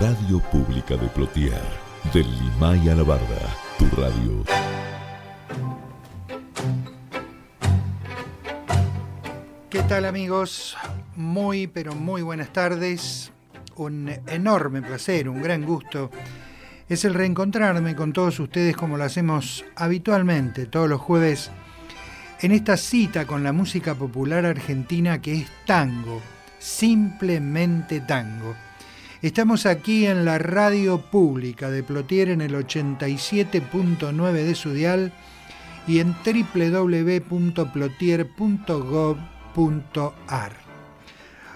Radio Pública de Plotier, del Limay a la Barda, tu radio. ¿Qué tal amigos? Muy, pero muy buenas tardes. Un enorme placer, un gran gusto. Es el reencontrarme con todos ustedes como lo hacemos habitualmente todos los jueves en esta cita con la música popular argentina que es tango, simplemente tango. Estamos aquí en la radio pública de Plotier en el 87.9 de su dial y en www.plotier.gov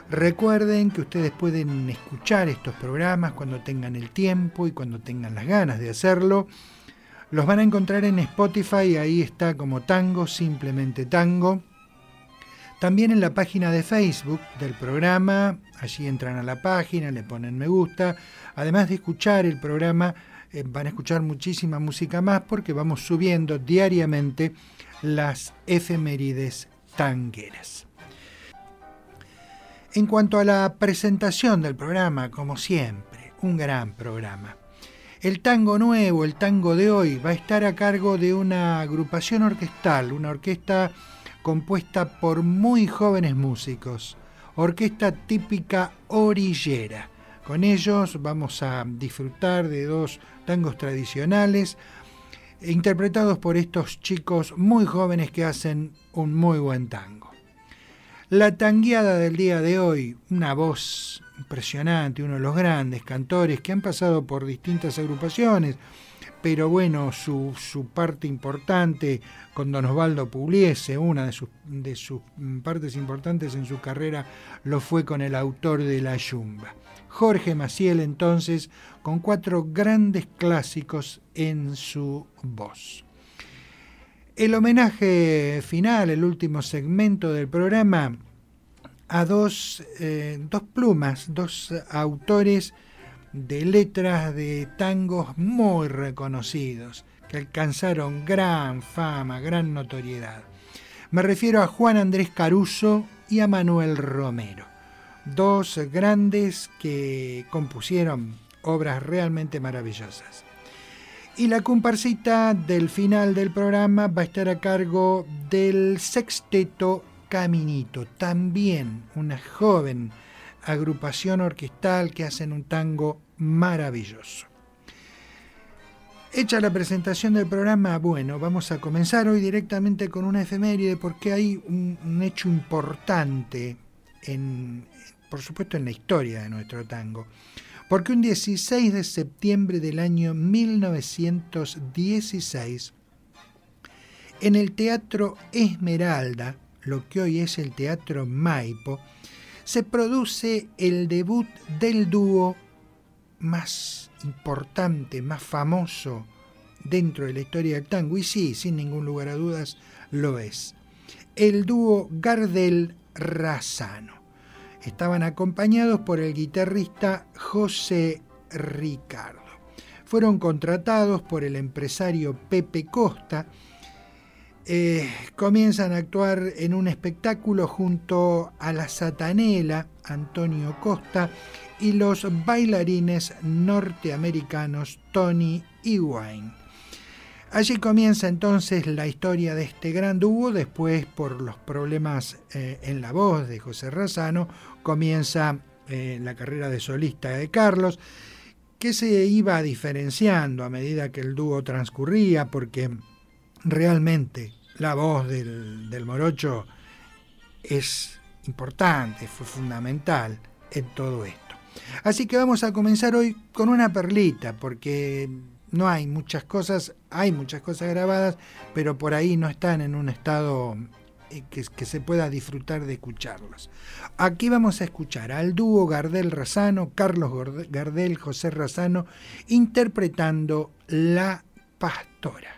Recuerden que ustedes pueden escuchar estos programas cuando tengan el tiempo y cuando tengan las ganas de hacerlo. Los van a encontrar en Spotify, ahí está como tango, simplemente tango. También en la página de Facebook del programa, allí entran a la página, le ponen me gusta. Además de escuchar el programa, eh, van a escuchar muchísima música más porque vamos subiendo diariamente las efemérides tangueras. En cuanto a la presentación del programa, como siempre, un gran programa. El tango nuevo, el tango de hoy, va a estar a cargo de una agrupación orquestal, una orquesta compuesta por muy jóvenes músicos, orquesta típica orillera. Con ellos vamos a disfrutar de dos tangos tradicionales, interpretados por estos chicos muy jóvenes que hacen un muy buen tango. La tangueada del día de hoy, una voz impresionante, uno de los grandes cantores que han pasado por distintas agrupaciones, pero bueno, su, parte importante con Don Osvaldo Pugliese, una de sus, de sus partes importantes en su carrera lo fue con el autor de La Yumba. Jorge Maciel entonces, con cuatro grandes clásicos en su voz. El homenaje final, el último segmento del programa, a dos, eh, dos plumas, dos autores de letras de tangos muy reconocidos, que alcanzaron gran fama, gran notoriedad. Me refiero a Juan Andrés Caruso y a Manuel Romero, dos grandes que compusieron obras realmente maravillosas. Y la comparsita del final del programa va a estar a cargo del sexteto Caminito, también una joven agrupación orquestal que hacen un tango maravilloso. Hecha la presentación del programa, bueno, vamos a comenzar hoy directamente con una efeméride porque hay un, hecho importante, en, por supuesto en la historia de nuestro tango. Porque un 16 de septiembre del año 1916, en el Teatro Esmeralda, lo que hoy es el Teatro Maipo, se produce el debut del dúo más importante, más famoso dentro de la historia del tango, y sí, sin ningún lugar a dudas, lo es. El dúo Gardel Razano estaban acompañados por el guitarrista José Ricardo. Fueron contratados por el empresario Pepe Costa. Eh, comienzan a actuar en un espectáculo junto a la Satanela, Antonio Costa, y los bailarines norteamericanos Tony y Wayne. Allí comienza entonces la historia de este gran dúo, después por los problemas eh, en la voz de José Razano, comienza eh, la carrera de solista de Carlos, que se iba diferenciando a medida que el dúo transcurría, porque realmente la voz del, morocho es importante, fue fundamental en todo esto. Así que vamos a comenzar hoy con una perlita, porque no hay muchas cosas, hay muchas cosas grabadas, pero por ahí no están en un estado eh, que, que, se pueda disfrutar de escucharlos. Aquí vamos a escuchar al dúo Gardel Razano, Carlos Gardel, José Razano, interpretando La Pastora.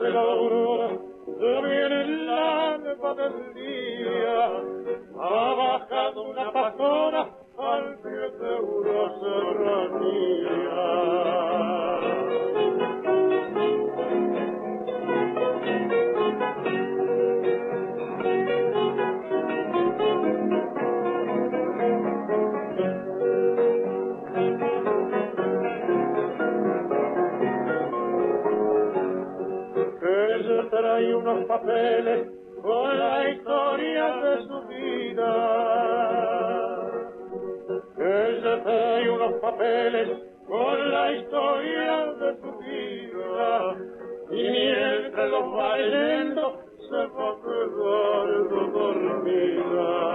Nace la aurora, viene el alba del día. Ha bajado una pastora al pie de una serranía. Unos papeles con la historia de su vida. Ella trae unos papeles con la historia de su vida. Y mientras los va leyendo, se va quedando dormida.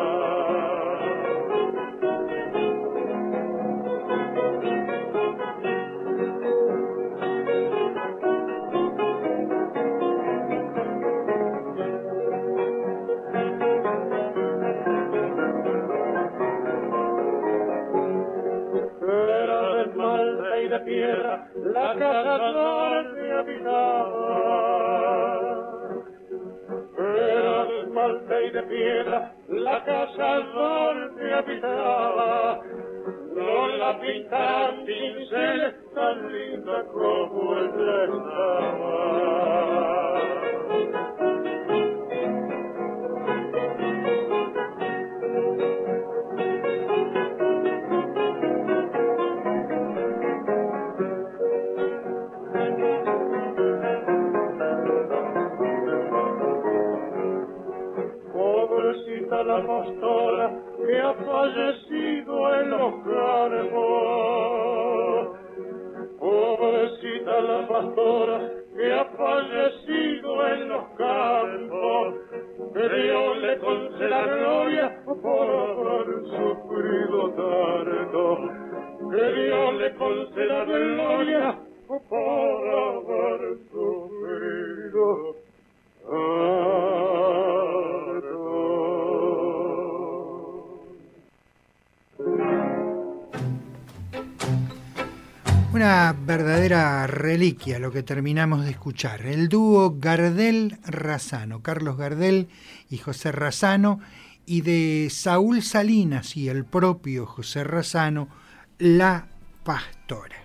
Casa donde habitaba. Era de esmalte y de piedra la casa donde habitaba. No la pintaron pincel tan linda como ella estaba. Fallecido en los campos. Pobrecita la pastora que ha fallecido en los campos. Que Dios le conceda gloria por haber sufrido tanto. Que Dios le conceda gloria por verdadera reliquia lo que terminamos de escuchar. El dúo Gardel Razano, Carlos Gardel y José Razano, y de Saúl Salinas y el propio José Razano, La Pastora.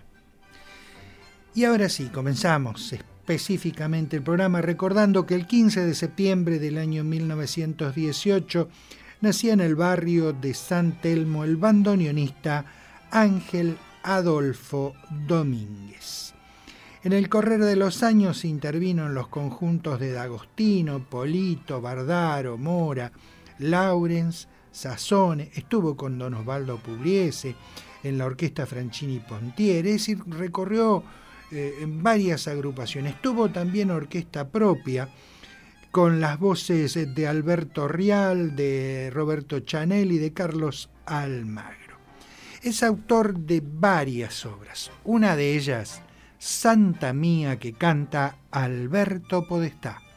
Y ahora sí, comenzamos específicamente el programa recordando que el 15 de septiembre del año 1918 nacía en el barrio de San Telmo el bandoneonista Ángel Adolfo Domínguez. En el correr de los años intervino en los conjuntos de D'Agostino, Polito, Bardaro, Mora, Laurens, Sassone, estuvo con Don Osvaldo Pugliese en la orquesta Franchini Pontier, es decir, recorrió eh, varias agrupaciones. Tuvo también orquesta propia con las voces de Alberto Rial, de Roberto Chanel y de Carlos Almagro. Es autor de varias obras, una de ellas, Santa Mía, que canta Alberto Podestá.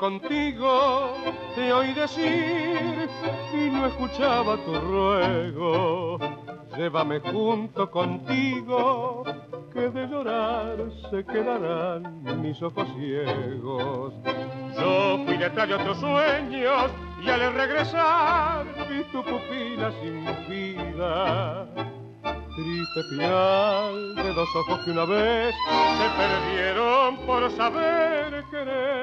Contigo, te oí decir y no escuchaba tu ruego. Llévame junto contigo, que de llorar se quedarán mis ojos ciegos. Yo fui detrás de otros sueños y al regresar vi tu pupila sin vida triste final de dos ojos que una vez se perdieron por saber querer.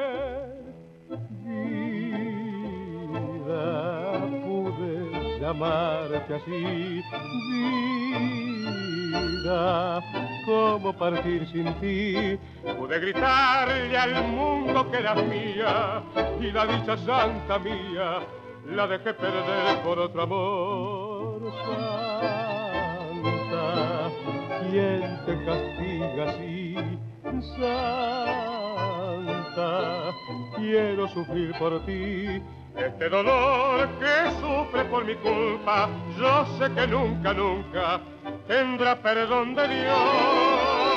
Pude llamarte así, vida, cómo partir sin ti. Pude gritarle al mundo que eras mía y la dicha santa mía la dejé perder por otro amor ¿Quién te castiga así, Santa? Quiero sufrir por ti este dolor que sufre por mi culpa. Yo sé que nunca, nunca tendrá perdón de Dios.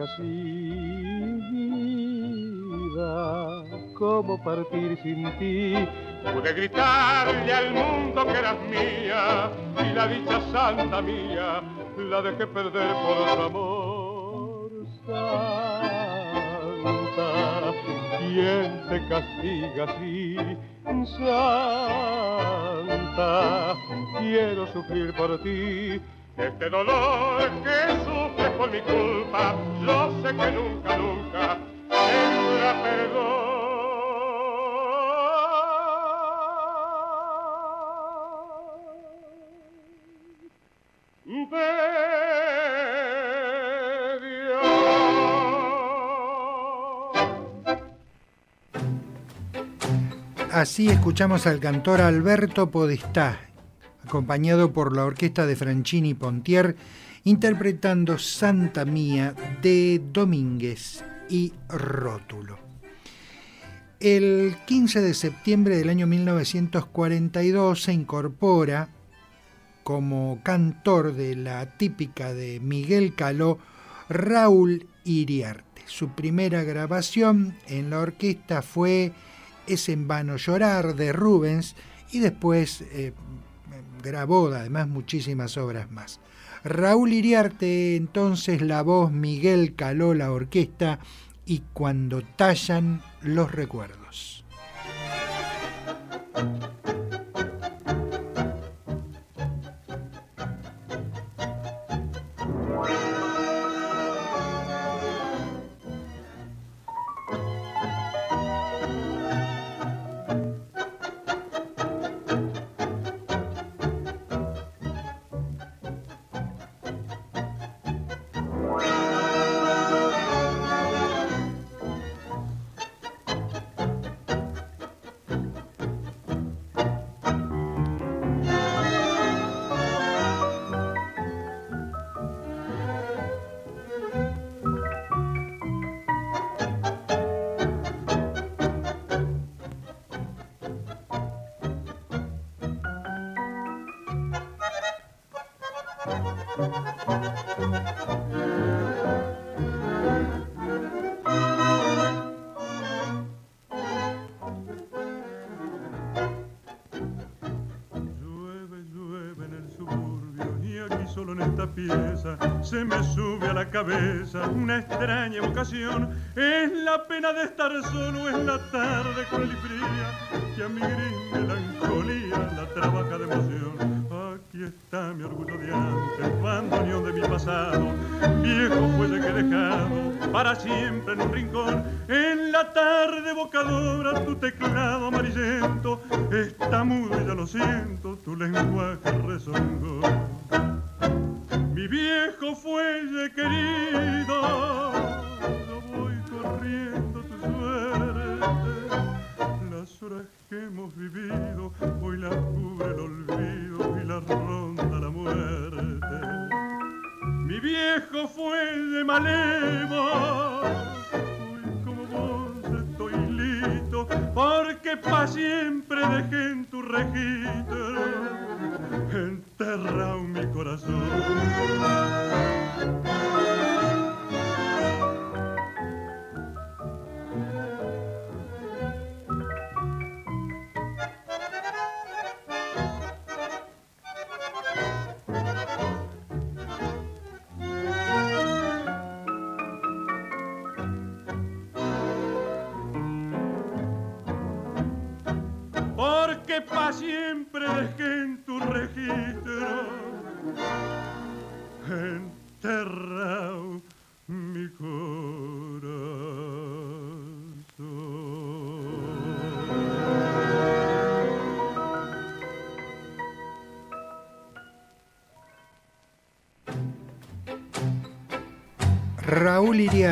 Así, vida, cómo partir sin ti. Pude gritarle al mundo que eras mía y la dicha santa mía la dejé perder por otro amor. Santa, ¿quién te castiga así? Santa, quiero sufrir por ti este dolor que sufres por mi culpa, yo sé que nunca, nunca. Así escuchamos al cantor Alberto Podestá acompañado por la orquesta de Franchini Pontier, interpretando Santa Mía de Domínguez y Rótulo. El 15 de septiembre del año 1942 se incorpora como cantor de la típica de Miguel Caló, Raúl Iriarte. Su primera grabación en la orquesta fue Es en vano llorar de Rubens y después eh, grabó además muchísimas obras más. Raúl Iriarte, entonces la voz, Miguel Caló la orquesta y cuando tallan los recuerdos. Se me sube a la cabeza una extraña vocación. Es la pena de estar solo, en la tarde cruel y fría, que a mi gris melancolía la trabaja de emoción. Aquí está mi orgullo de antes, bandoneón de mi pasado, viejo fuelle que he dejado para siempre en un rincón. En la tarde bocadora tu teclado amarillento está mudo y ya lo siento, tu lenguaje rezongó mi viejo fuelle querida, yo voy corriendo tu suerte. Las horas que hemos vivido, hoy las cubre el olvido y las ronda la muerte. Mi viejo fuelle malevo, hoy como vos estoy listo, porque pa' siempre dejé en tu registro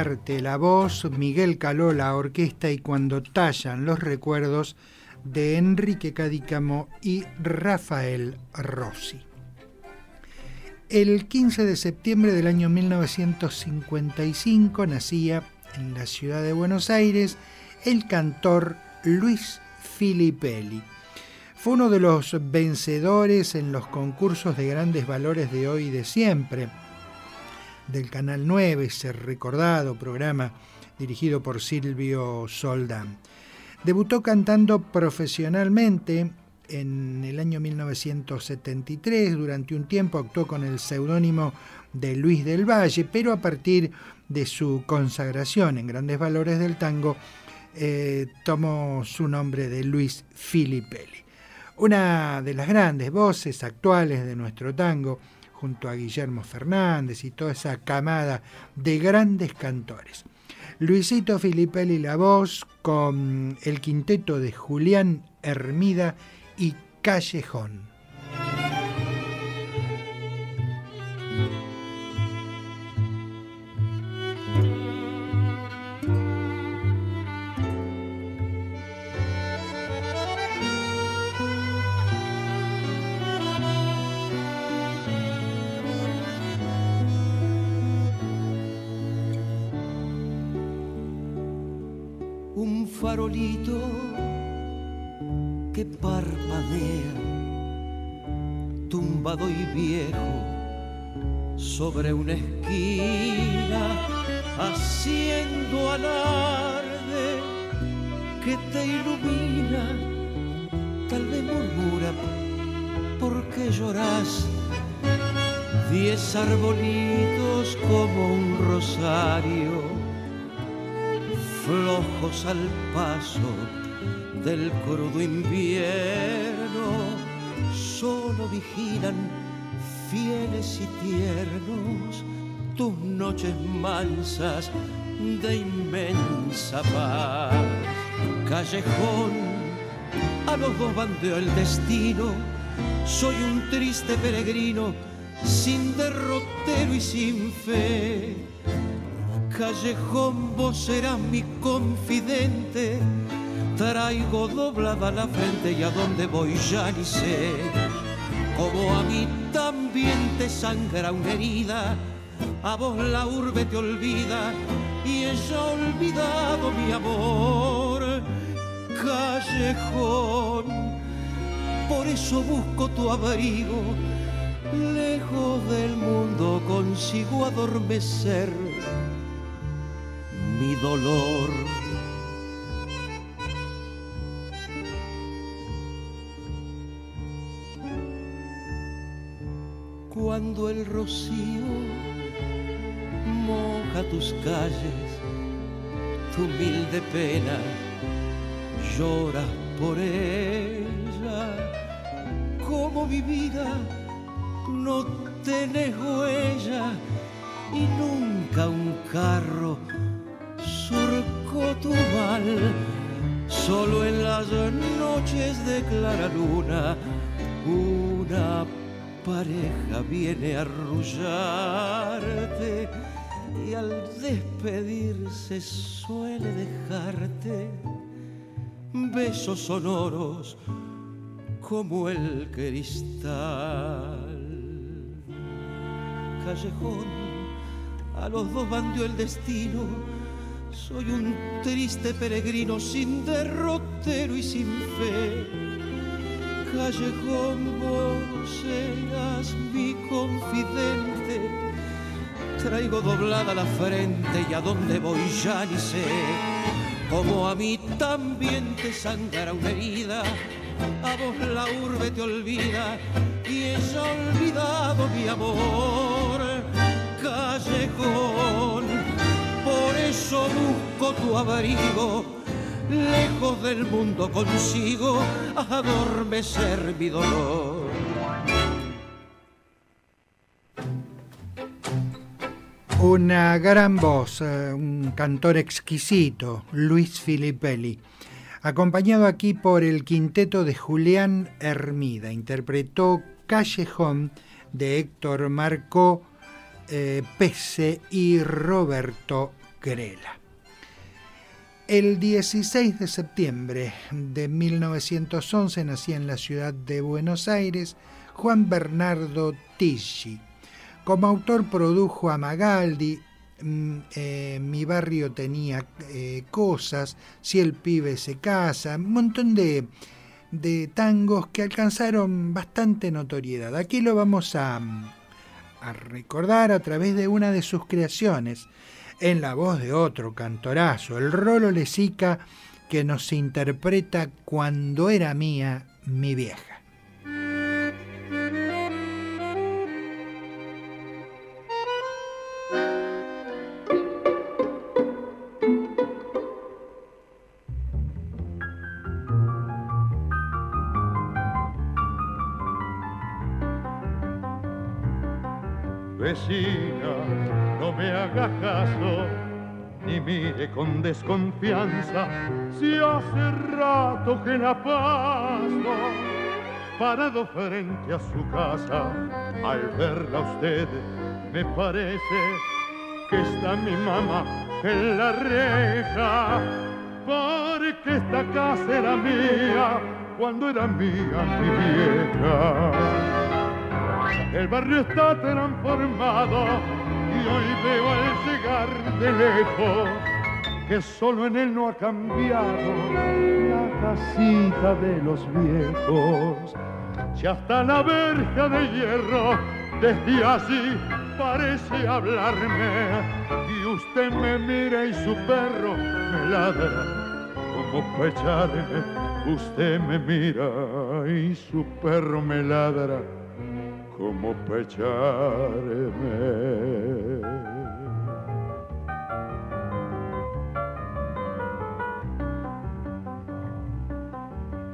La voz, Miguel Caló, la orquesta y cuando tallan los recuerdos de Enrique Cadícamo y Rafael Rossi. El 15 de septiembre del año 1955 nacía en la ciudad de Buenos Aires el cantor Luis Filipelli. Fue uno de los vencedores en los concursos de grandes valores de hoy y de siempre del Canal 9, ese recordado programa dirigido por Silvio Soldán. Debutó cantando profesionalmente en el año 1973. Durante un tiempo actuó con el seudónimo de Luis del Valle, pero a partir de su consagración en Grandes Valores del Tango, eh, tomó su nombre de Luis Filipelli. Una de las grandes voces actuales de nuestro tango, junto a Guillermo Fernández y toda esa camada de grandes cantores. Luisito Filipelli la voz con el quinteto de Julián Hermida y Callejón. Que parpadea, tumbado y viejo sobre una esquina, haciendo alarde que te ilumina, tal vez murmura, ¿por qué lloras? Diez arbolitos como un rosario flojos al paso del crudo invierno, solo vigilan fieles y tiernos tus noches mansas de inmensa paz. Callejón, a los dos bandeó el destino, soy un triste peregrino, sin derrotero y sin fe callejón vos serás mi confidente. Traigo doblada la frente y a dónde voy ya ni sé. Como a mí también te sangra una herida, a vos la urbe te olvida y ella ha olvidado mi amor. Callejón, por eso busco tu abrigo. Lejos del mundo consigo adormecer mi dolor. Cuando el rocío moja tus calles, tu humilde pena lloras por ella, como mi vida no tenés huella y nunca un carro surcó tu mal. Solo en las noches de clara luna, una pareja viene a arrullarte y al despedirse suele dejarte besos sonoros como el cristal. Callejón a los dos bandió el destino. Soy un triste peregrino sin derrotero y sin fe. Callejón, vos serás mi confidente. Traigo doblada la frente y a dónde voy ya ni sé. Como a mí también te sangra una herida, a vos la urbe te olvida y ella olvidado mi amor. Callejón, eso busco tu abrigo, lejos del mundo consigo adormecer mi dolor. Una gran voz, eh, un cantor exquisito, Luis Filippelli, acompañado aquí por el quinteto de Julián Hermida. Interpretó Callejón de Héctor Marco eh, Pese y Roberto El 16 de septiembre de 1911 nacía en la ciudad de Buenos Aires Juan Bernardo Ticci. Como autor produjo a Magaldi, mm, eh, Mi barrio tenía eh, cosas, Si el pibe se casa, un montón de, de tangos que alcanzaron bastante notoriedad. Aquí lo vamos a, a recordar a través de una de sus creaciones, en la voz de otro cantorazo, el Rolo Lesica, que nos interpreta Cuando era mía mi vieja. Haga caso, ni mire con desconfianza, si hace rato que la paso, parado frente a su casa, al verla usted, me parece que está mi mamá en la reja, porque esta casa era mía cuando era mía mi vieja. El barrio está transformado y hoy veo al llegar de lejos que solo en él no ha cambiado la casita de los viejos. Si hasta la verja de hierro desde así parece hablarme y usted me mira y su perro me ladra como para echarme. Usted me mira y su perro me ladra como pecharme.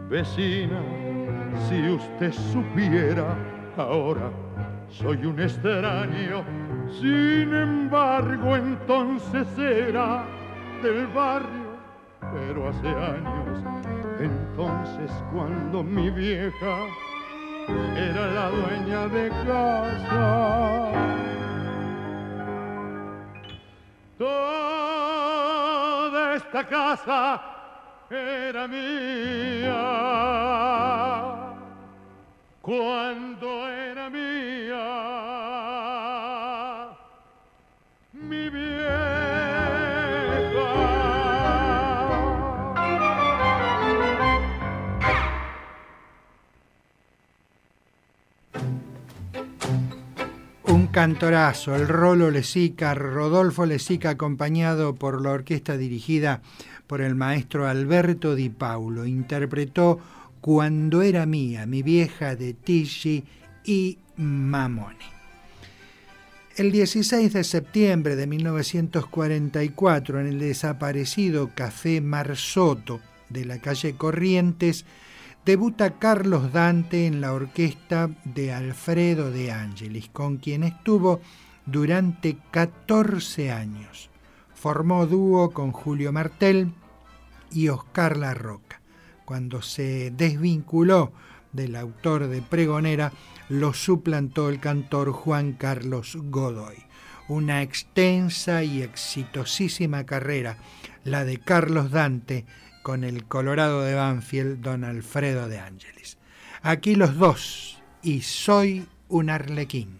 Vecina, si usted supiera ahora soy un extraño, sin embargo entonces era del barrio, pero hace años, entonces cuando mi vieja era la dueña de casa. Toda esta casa era mía. Cuando era mía mi Un cantorazo, el Rolo Lesica, Rodolfo Lesica acompañado por la orquesta dirigida por el maestro Alberto Di Paulo. Interpretó Cuando era mía, mi vieja de Ticci y Mamone. El 16 de septiembre de 1944, en el desaparecido Café Marsotto de la calle Corrientes, debuta Carlos Dante en la orquesta de Alfredo de Angelis, con quien estuvo durante 14 años. Formó dúo con Julio Martel y Oscar La Roca. Cuando se desvinculó del autor de Pregonera, lo suplantó el cantor Juan Carlos Godoy. Una extensa y exitosísima carrera, la de Carlos Dante, con el Colorado de Banfield, don Alfredo de Ángeles. Aquí los dos, y soy un arlequín.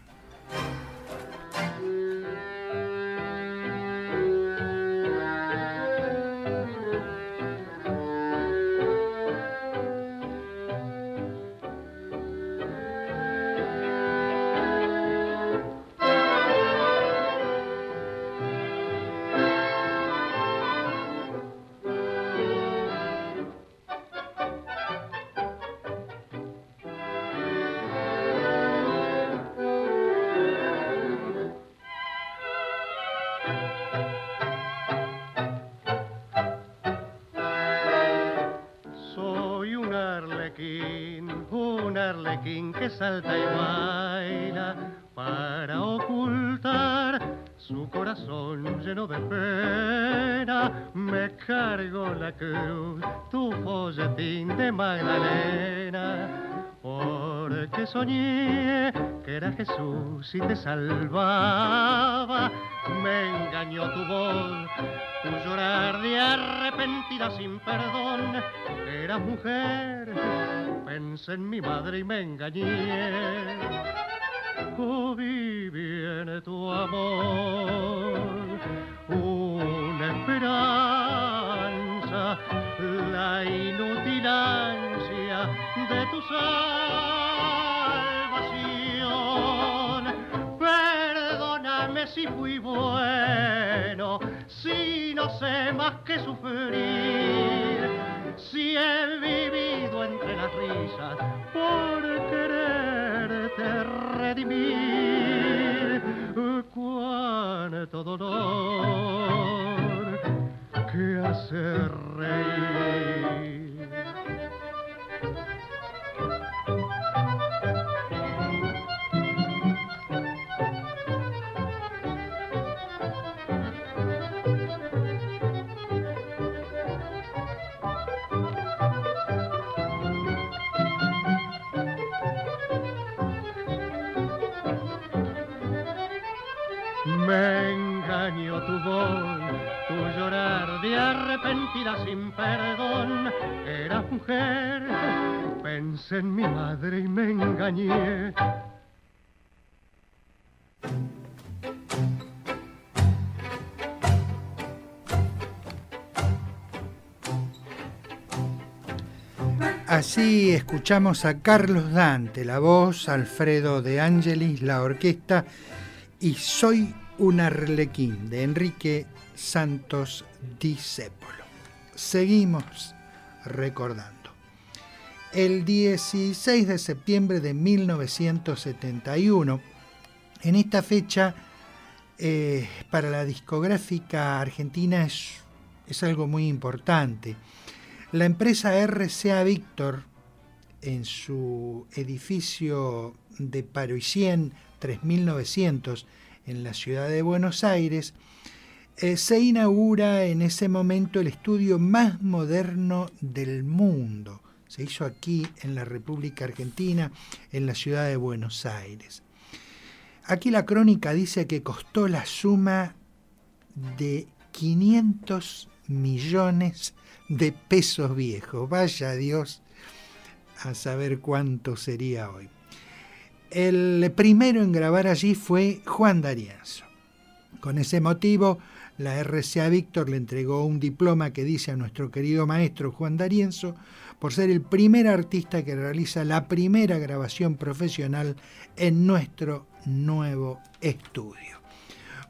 La tu folletín de Magdalena porque soñé que era Jesús y te salvaba. Me engañó tu voz, tu llorar de arrepentida sin perdón. Eras mujer, pensé en mi madre y me engañé. Tu amor, inútil ansia de tu salvación. Perdóname si fui bueno, si no sé más que sufrir, si he vivido entre las risas por quererte redimir. Cuánto dolor que hace reír. Me engañó tu voz, llorar de arrepentida sin perdón. Eras mujer, pensé en mi madre y me engañé. Así escuchamos a Carlos Dante, la voz, Alfredo de Angelis, la orquesta y Soy un arlequín de Enrique Santos Discépolo. Seguimos recordando. El 16 de septiembre de 1971, en esta fecha, eh, para la discográfica argentina es, es algo muy importante. La empresa RCA Víctor, en su edificio de Paroisien 3900 en la ciudad de Buenos Aires, eh, se inaugura en ese momento el estudio más moderno del mundo. Se hizo aquí en la República Argentina, en la ciudad de Buenos Aires. Aquí la crónica dice que costó la suma de 500 millones de pesos viejos. Vaya Dios a saber cuánto sería hoy. El primero en grabar allí fue Juan D'Arienzo. Con ese motivo, la RCA Víctor le entregó un diploma que dice a nuestro querido maestro Juan D'Arienzo por ser el primer artista que realiza la primera grabación profesional en nuestro nuevo estudio.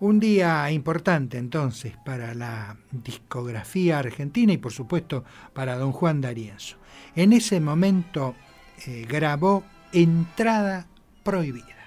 Un día importante entonces para la discografía argentina y por supuesto para don Juan D'Arienzo. En ese momento eh, grabó Entrada prohibida.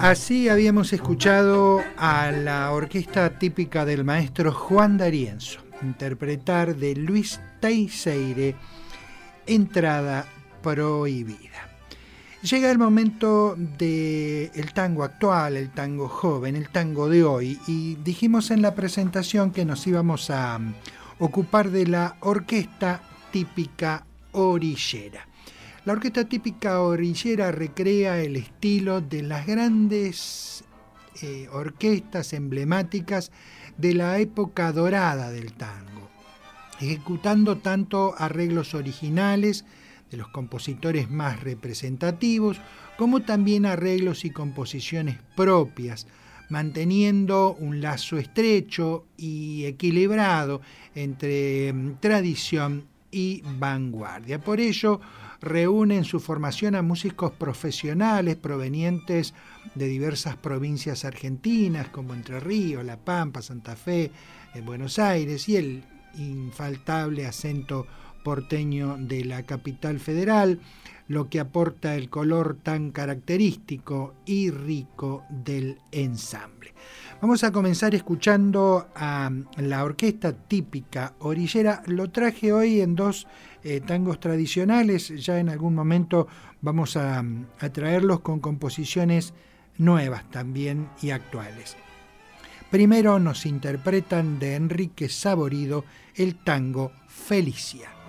Así habíamos escuchado a la orquesta típica del maestro Juan D'Arienzo interpretar de Luis Teixeire Entrada Prohibida. Llega el momento del tango actual, el tango joven, el tango de hoy y dijimos en la presentación que nos íbamos a ocupar de la orquesta típica orillera. La orquesta típica orillera recrea el estilo de las grandes eh, orquestas emblemáticas de la época dorada del tango, ejecutando tanto arreglos originales de los compositores más representativos, como también arreglos y composiciones propias, manteniendo un lazo estrecho y equilibrado entre mm, tradición y vanguardia. Por ello, reúne en su formación a músicos profesionales provenientes de diversas provincias argentinas como Entre Ríos, La Pampa, Santa Fe, eh, Buenos Aires y el infaltable acento porteño de la capital federal, lo que aporta el color tan característico y rico del ensamble. Vamos a comenzar escuchando a la orquesta típica orillera. Lo traje hoy en dos eh, tangos tradicionales, ya en algún momento vamos a, a traerlos con composiciones nuevas también y actuales. Primero nos interpretan de Enrique Saborido el tango Felicia.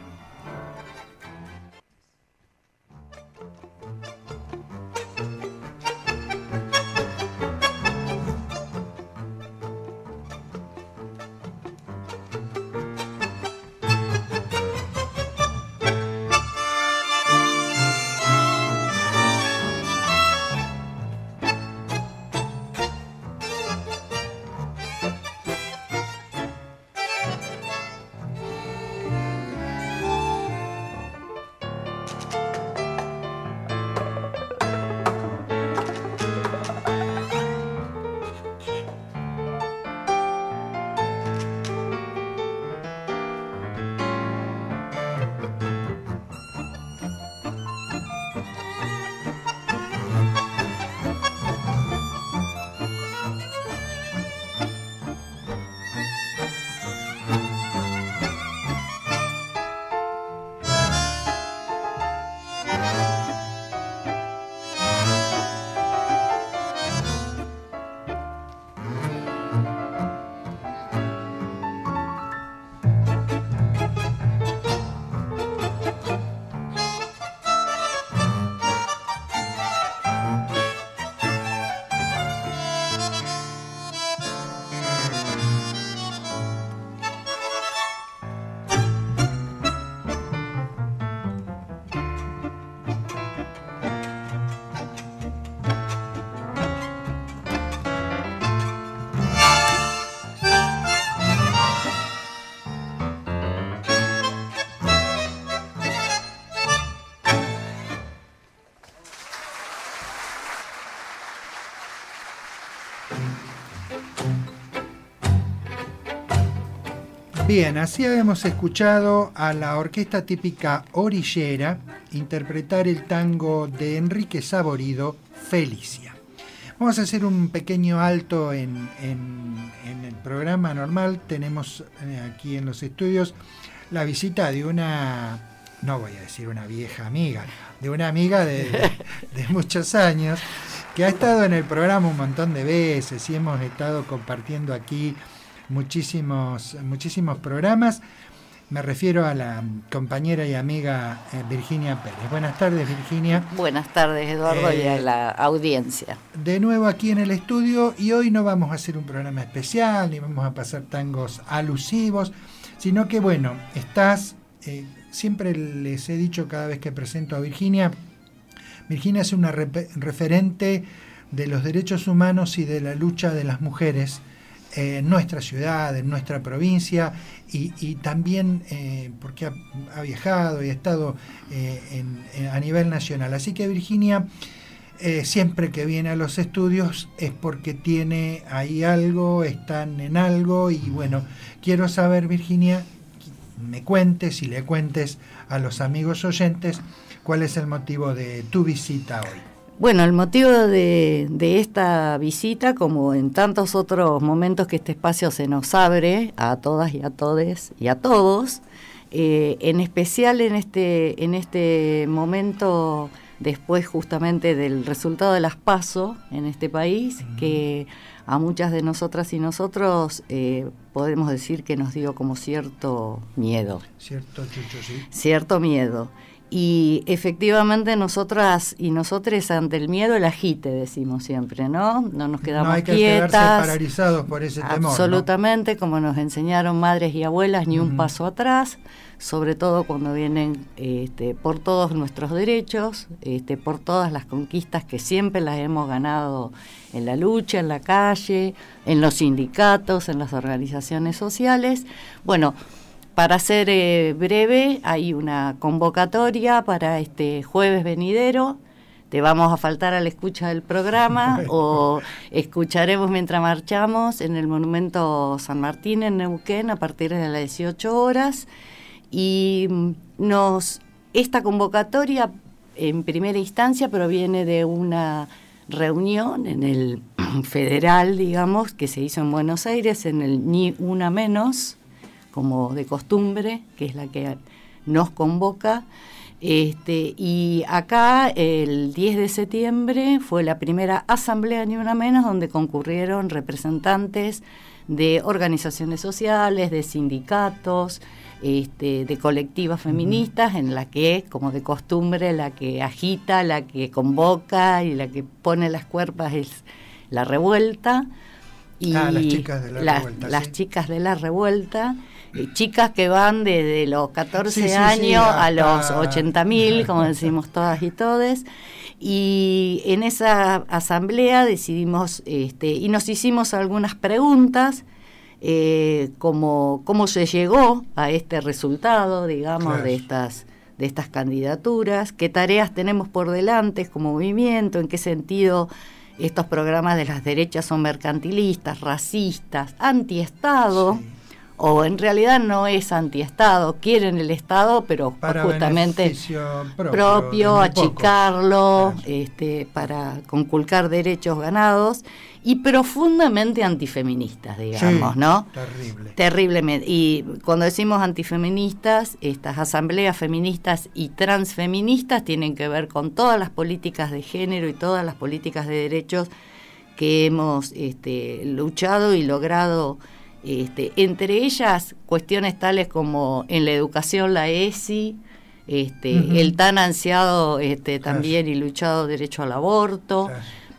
Bien, así habíamos escuchado a la orquesta típica orillera interpretar el tango de Enrique Saborido, Felicia. Vamos a hacer un pequeño alto en, el programa normal. Tenemos eh, aquí en los estudios la visita de una, no voy a decir una vieja amiga, de una amiga de, de muchos años que ha estado en el programa un montón de veces y hemos estado compartiendo aquí muchísimos, muchísimos programas. Me refiero a la compañera y amiga eh, Virginia Pérez. Buenas tardes, Virginia. Buenas tardes, Eduardo, y a Eh, la audiencia. De nuevo aquí en el estudio y hoy no vamos a hacer un programa especial ni vamos a pasar tangos alusivos, sino que bueno, estás, eh, siempre les he dicho cada vez que presento a Virginia, Virginia es una referente de los derechos humanos y de la lucha de las mujeres en nuestra ciudad, en nuestra provincia y, también eh, porque ha, viajado y ha estado eh, a nivel nacional. Así que Virginia, eh, siempre que viene a los estudios es porque tiene ahí algo, están en algo y bueno, quiero saber Virginia, me cuentes y le cuentes a los amigos oyentes cuál es el motivo de tu visita hoy. Bueno, el motivo de, de, esta visita, como en tantos otros momentos que este espacio se nos abre a todas y a todes y a todos, eh, en especial en este, en este momento después justamente del resultado de las PASO en este país, que a muchas de nosotras y nosotros eh, podemos decir que nos dio como cierto miedo. Cierto, sí. Cierto miedo. Y efectivamente nosotras y nosotros ante el miedo el agite, decimos siempre, ¿no? No nos quedamos no hay que quietas. quedarse paralizados por ese temor. Absolutamente, como nos enseñaron madres y abuelas, ni un paso atrás, sobre todo cuando vienen este, por todos nuestros derechos, este, por todas las conquistas que siempre las hemos ganado en la lucha, en la calle, en los sindicatos, en las organizaciones sociales. Bueno, para ser eh, breve, hay una convocatoria para este jueves venidero. Te vamos a faltar a la escucha del programa o escucharemos mientras marchamos en el Monumento San Martín en Neuquén a partir de las 18 horas. Y mm, nos esta convocatoria en primera instancia proviene de una reunión en el federal, digamos, que se hizo en Buenos Aires, en el Ni Una Menos, como de costumbre, que es la que nos convoca. Este, y acá el 10 de septiembre fue la primera asamblea ni una menos donde concurrieron representantes de organizaciones sociales, de sindicatos, este, de colectivas feministas, en la que, como de costumbre, la que agita, la que convoca y la que pone las cuerpas es la revuelta. Y ah, las chicas de la revuelta. Las chicas de la revuelta chicas que van desde los 14 años a los 80 mil, como decimos todas y todes. Y en esa asamblea decidimos, este, y nos hicimos algunas preguntas, eh, como cómo se llegó a este resultado, digamos, de estas de estas candidaturas, qué tareas tenemos por delante como movimiento, en qué sentido estos programas de las derechas son mercantilistas, racistas, antiestado o en realidad no es antiestado, quieren el Estado, pero justamente propio, achicarlo, este, para conculcar derechos ganados y profundamente antifeministas, digamos, ¿no? Terrible. Terriblemente. Y cuando decimos antifeministas, estas asambleas feministas y transfeministas tienen que ver con todas las políticas de género y todas las políticas de derechos que hemos este, luchado y logrado este, entre ellas, cuestiones tales como en la educación la ESI, este, el tan ansiado este, también y luchado derecho al aborto,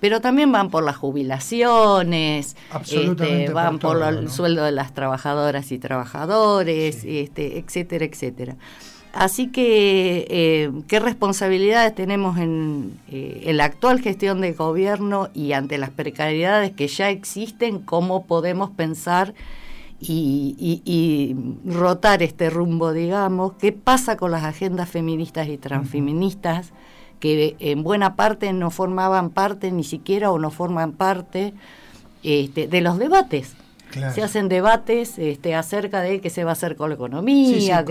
pero también van por las jubilaciones, este, van por, el sueldo de las trabajadoras y trabajadores, este, etcétera, etcétera. Así que, eh, ¿qué responsabilidades tenemos en, eh, la actual gestión de gobierno y ante las precariedades que ya existen? ¿Cómo podemos pensar y, y, rotar este rumbo, digamos? ¿Qué pasa con las agendas feministas y transfeministas que en buena parte no formaban parte ni siquiera o no forman parte este, de los debates? Se hacen debates este, acerca de qué se va a hacer con la economía.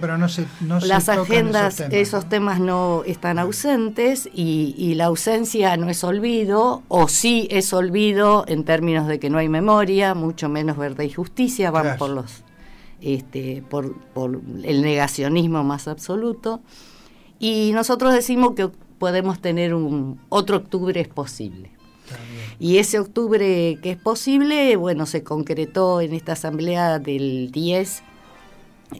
pero no se, Las agendas, esos temas, no están ausentes y, la ausencia no es olvido, o sí es olvido en términos de que no hay memoria, mucho menos verdad y justicia, van por los este, por, por el negacionismo más absoluto. Y nosotros decimos que podemos tener un otro octubre es posible. Y ese octubre que es posible, bueno, se concretó en esta asamblea del 10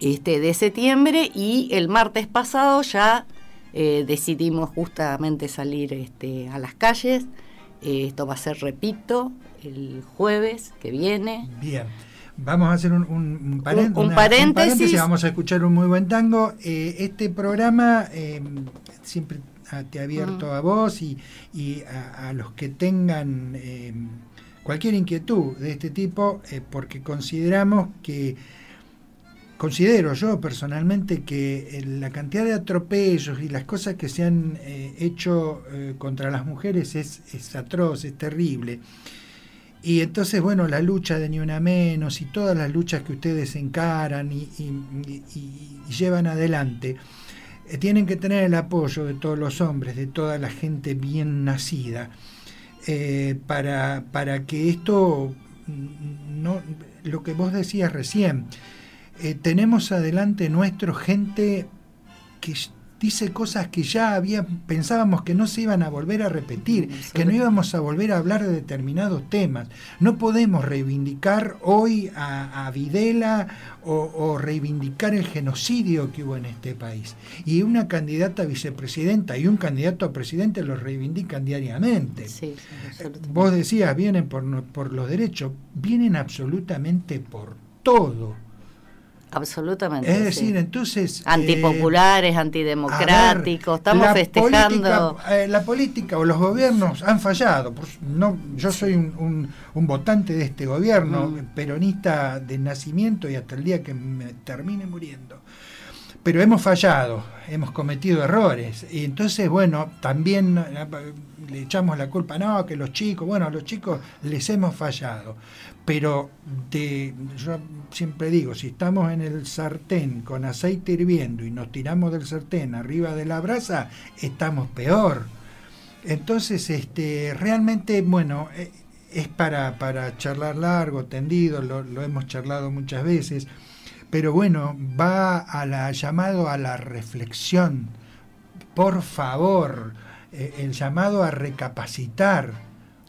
este, de septiembre y el martes pasado ya eh, decidimos justamente salir este, a las calles. Eh, esto va a ser, repito, el jueves que viene. Bien. Vamos a hacer un, un, paréntesis. Vamos a escuchar un muy buen tango. Eh, este programa siempre te ha abierto a vos y, a, los que tengan eh, cualquier inquietud de este tipo, eh, porque consideramos que, considero yo personalmente que la cantidad de atropellos y las cosas que se han eh, hecho contra las mujeres es, atroz, es terrible. Y entonces, bueno, la lucha de Ni Una Menos y todas las luchas que ustedes encaran y llevan adelante, eh, tienen que tener el apoyo de todos los hombres, de toda la gente bien nacida, eh, para, para que esto, mm, no, lo que vos decías recién, eh, tenemos adelante nuestro gente que dice cosas que ya había, pensábamos que no se iban a volver a repetir, que no íbamos a volver a hablar de determinados temas. No podemos reivindicar hoy a, Videla o, reivindicar el genocidio que hubo en este país. Y una candidata a vicepresidenta y un candidato a presidente lo reivindican diariamente. Vos decías, vienen por, por los derechos, vienen absolutamente por todo Absolutamente. Es decir, entonces... Antipopulares, eh, antidemocráticos, estamos festejando... Eh, la política o los gobiernos han fallado. No, yo soy un, votante de este gobierno, mm. peronista de nacimiento y hasta el día que me termine muriendo. Pero hemos fallado, hemos cometido errores. Y entonces, bueno, también eh, le echamos la culpa, no, que los chicos, bueno, a los chicos les hemos fallado pero de, yo siempre digo, si estamos en el sartén con aceite hirviendo y nos tiramos del sartén arriba de la brasa, estamos peor. Entonces, este, realmente, bueno, eh, es para, para charlar largo, tendido, lo, hemos charlado muchas veces, pero bueno, va a la, llamado a la reflexión, por favor, eh, el llamado a recapacitar,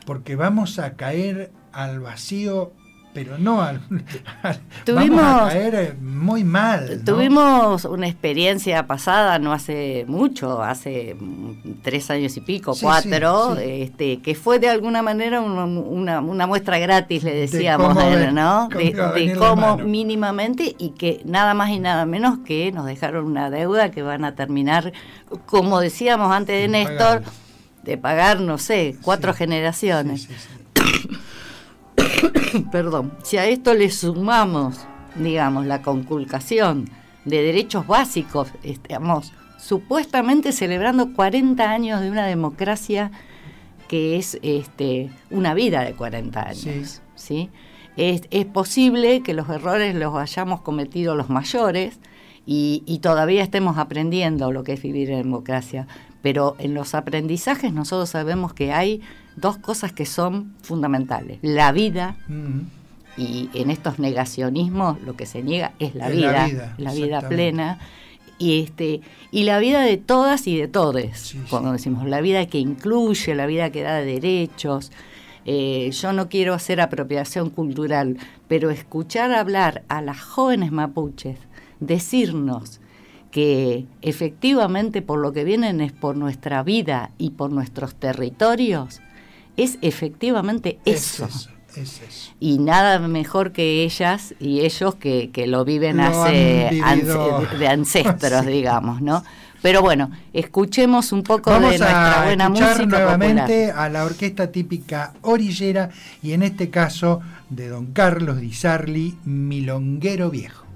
porque vamos a caer al vacío pero no al, tuvimos, vamos a caer eh, muy mal. Tuvimos una experiencia pasada, no hace mucho, hace tres años y pico, cuatro, Este, que fue de alguna manera una, una, muestra gratis, le decíamos, ¿no? de, cómo mínimamente y que nada más y nada menos que nos dejaron una deuda que van a terminar, como decíamos antes de Néstor, de pagar, no sé, cuatro generaciones. perdón, si a esto le sumamos, digamos, la conculcación de derechos básicos, estamos supuestamente celebrando 40 años de una democracia que es este, una vida de 40 años. Sí. Es, posible que los errores los hayamos cometido los mayores y, y, todavía estemos aprendiendo lo que es vivir en democracia, pero en los aprendizajes nosotros sabemos que hay dos cosas que son fundamentales. La vida, y en estos negacionismos lo que se niega es la vida, la vida, plena. Y, este, y la vida de todas y de todes, cuando decimos la vida que incluye, la vida que da derechos. Eh, yo no quiero hacer apropiación cultural, pero escuchar hablar a las jóvenes mapuches, decirnos que efectivamente por lo que vienen es por nuestra vida y por nuestros territorios, es efectivamente eso. Y nada mejor que ellas y ellos que, lo viven hace de ancestros, digamos, ¿no? Pero bueno, escuchemos un poco de nuestra buena música. nuevamente a la orquesta típica orillera y en este caso de don Carlos Di Sarli, Milonguero Viejo.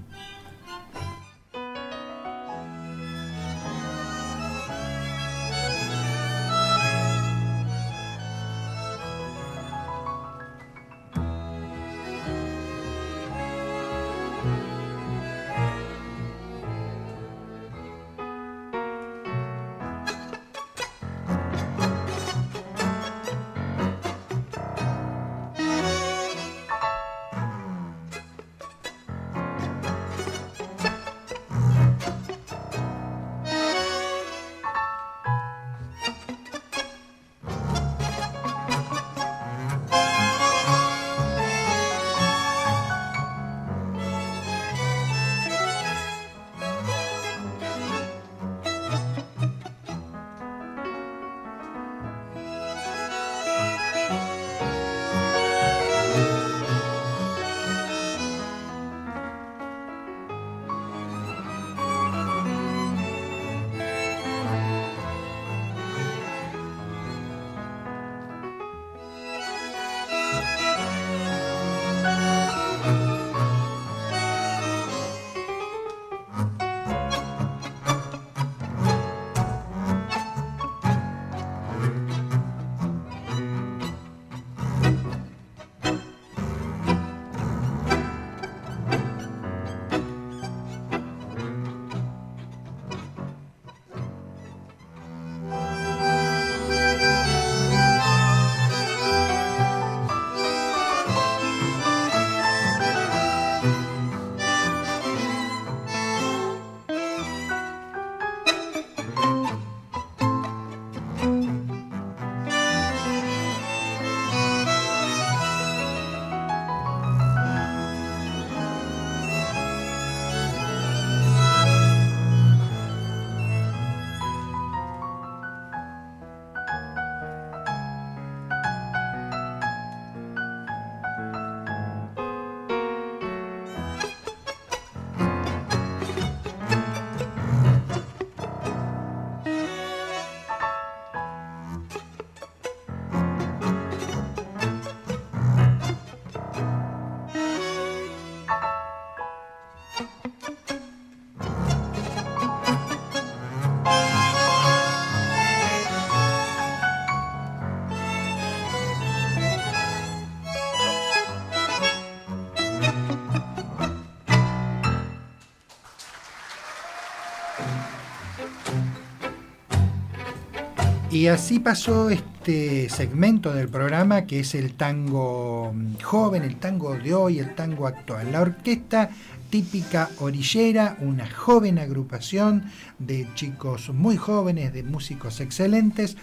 Y así pasó este segmento del programa que es el tango mm, joven, el tango de hoy, el tango actual. La orquesta típica orillera, una joven agrupación de chicos muy jóvenes, de músicos excelentes,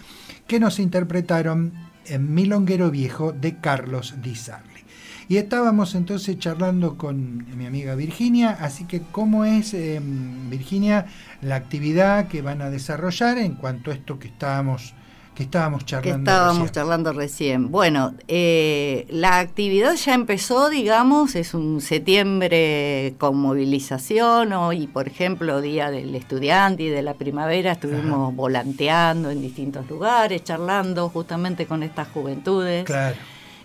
que nos interpretaron en Milonguero Viejo de Carlos Di Sarli. Y estábamos entonces charlando con mi amiga Virginia, así que cómo es, em, Virginia, la actividad que van a desarrollar en cuanto a esto que estábamos que estábamos charlando. Que estábamos recién. charlando recién. Bueno, eh, la actividad ya empezó, digamos, es un septiembre con movilización. Hoy, por ejemplo, Día del Estudiante y de la Primavera, estuvimos volanteando en distintos lugares, charlando justamente con estas juventudes. Claro.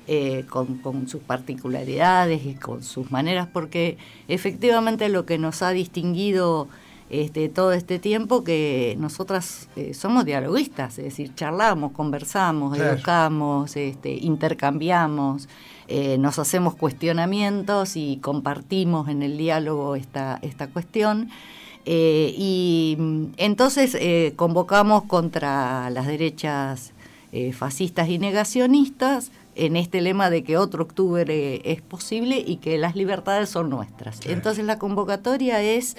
Eh, con, con sus particularidades y con sus maneras, porque efectivamente lo que nos ha distinguido este, todo este tiempo que nosotras eh, somos dialoguistas, es decir, charlamos, conversamos, Claro. educamos, este, intercambiamos, eh, nos hacemos cuestionamientos y compartimos en el diálogo esta, esta cuestión. Y mm, entonces convocamos contra las derechas fascistas y negacionistas en este lema de que otro octubre es posible y que las libertades son nuestras. Entonces la convocatoria es,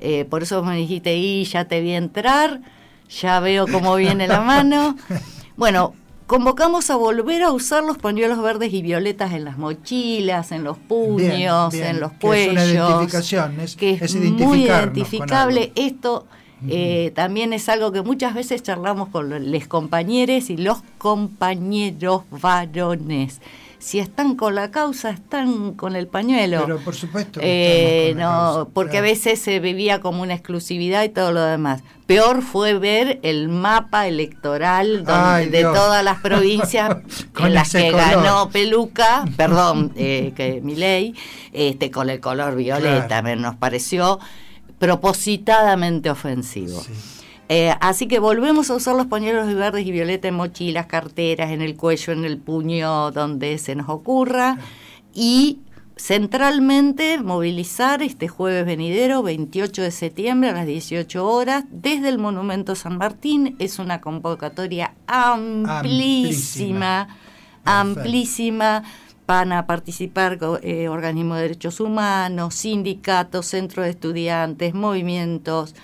eh, por eso me dijiste, y ya te vi entrar, ya veo cómo viene la mano. Bueno, convocamos a volver a usar los pañuelos verdes y violetas en las mochilas, en los puños, bien, en los que cuellos. es una identificación, es- que es, es muy identificable. Esto eh, también es algo que muchas veces charlamos con los compañeros y los compañeros varones. Si están con la causa, están con el pañuelo. Pero por supuesto. que Eh, la no, causa, porque claro. a veces se vivía como una exclusividad y todo lo demás. Peor fue ver el mapa electoral donde- Ay, de todas las provincias Con en las que color. ganó Peluca, perdón, eh, que mi ley, este, con el color violeta, Claro. me- nos pareció propositadamente ofensivo. Sí. Eh, así que volvemos a usar los pañuelos verdes y violeta en mochilas, carteras, en el cuello, en el puño, donde se nos ocurra. Y centralmente movilizar este jueves venidero, 28 de septiembre a las 18 horas, desde el Monumento San Martín. Es una convocatoria amplísima, amplísima. Van a participar eh, organismos de derechos humanos, sindicatos, centros de estudiantes, movimientos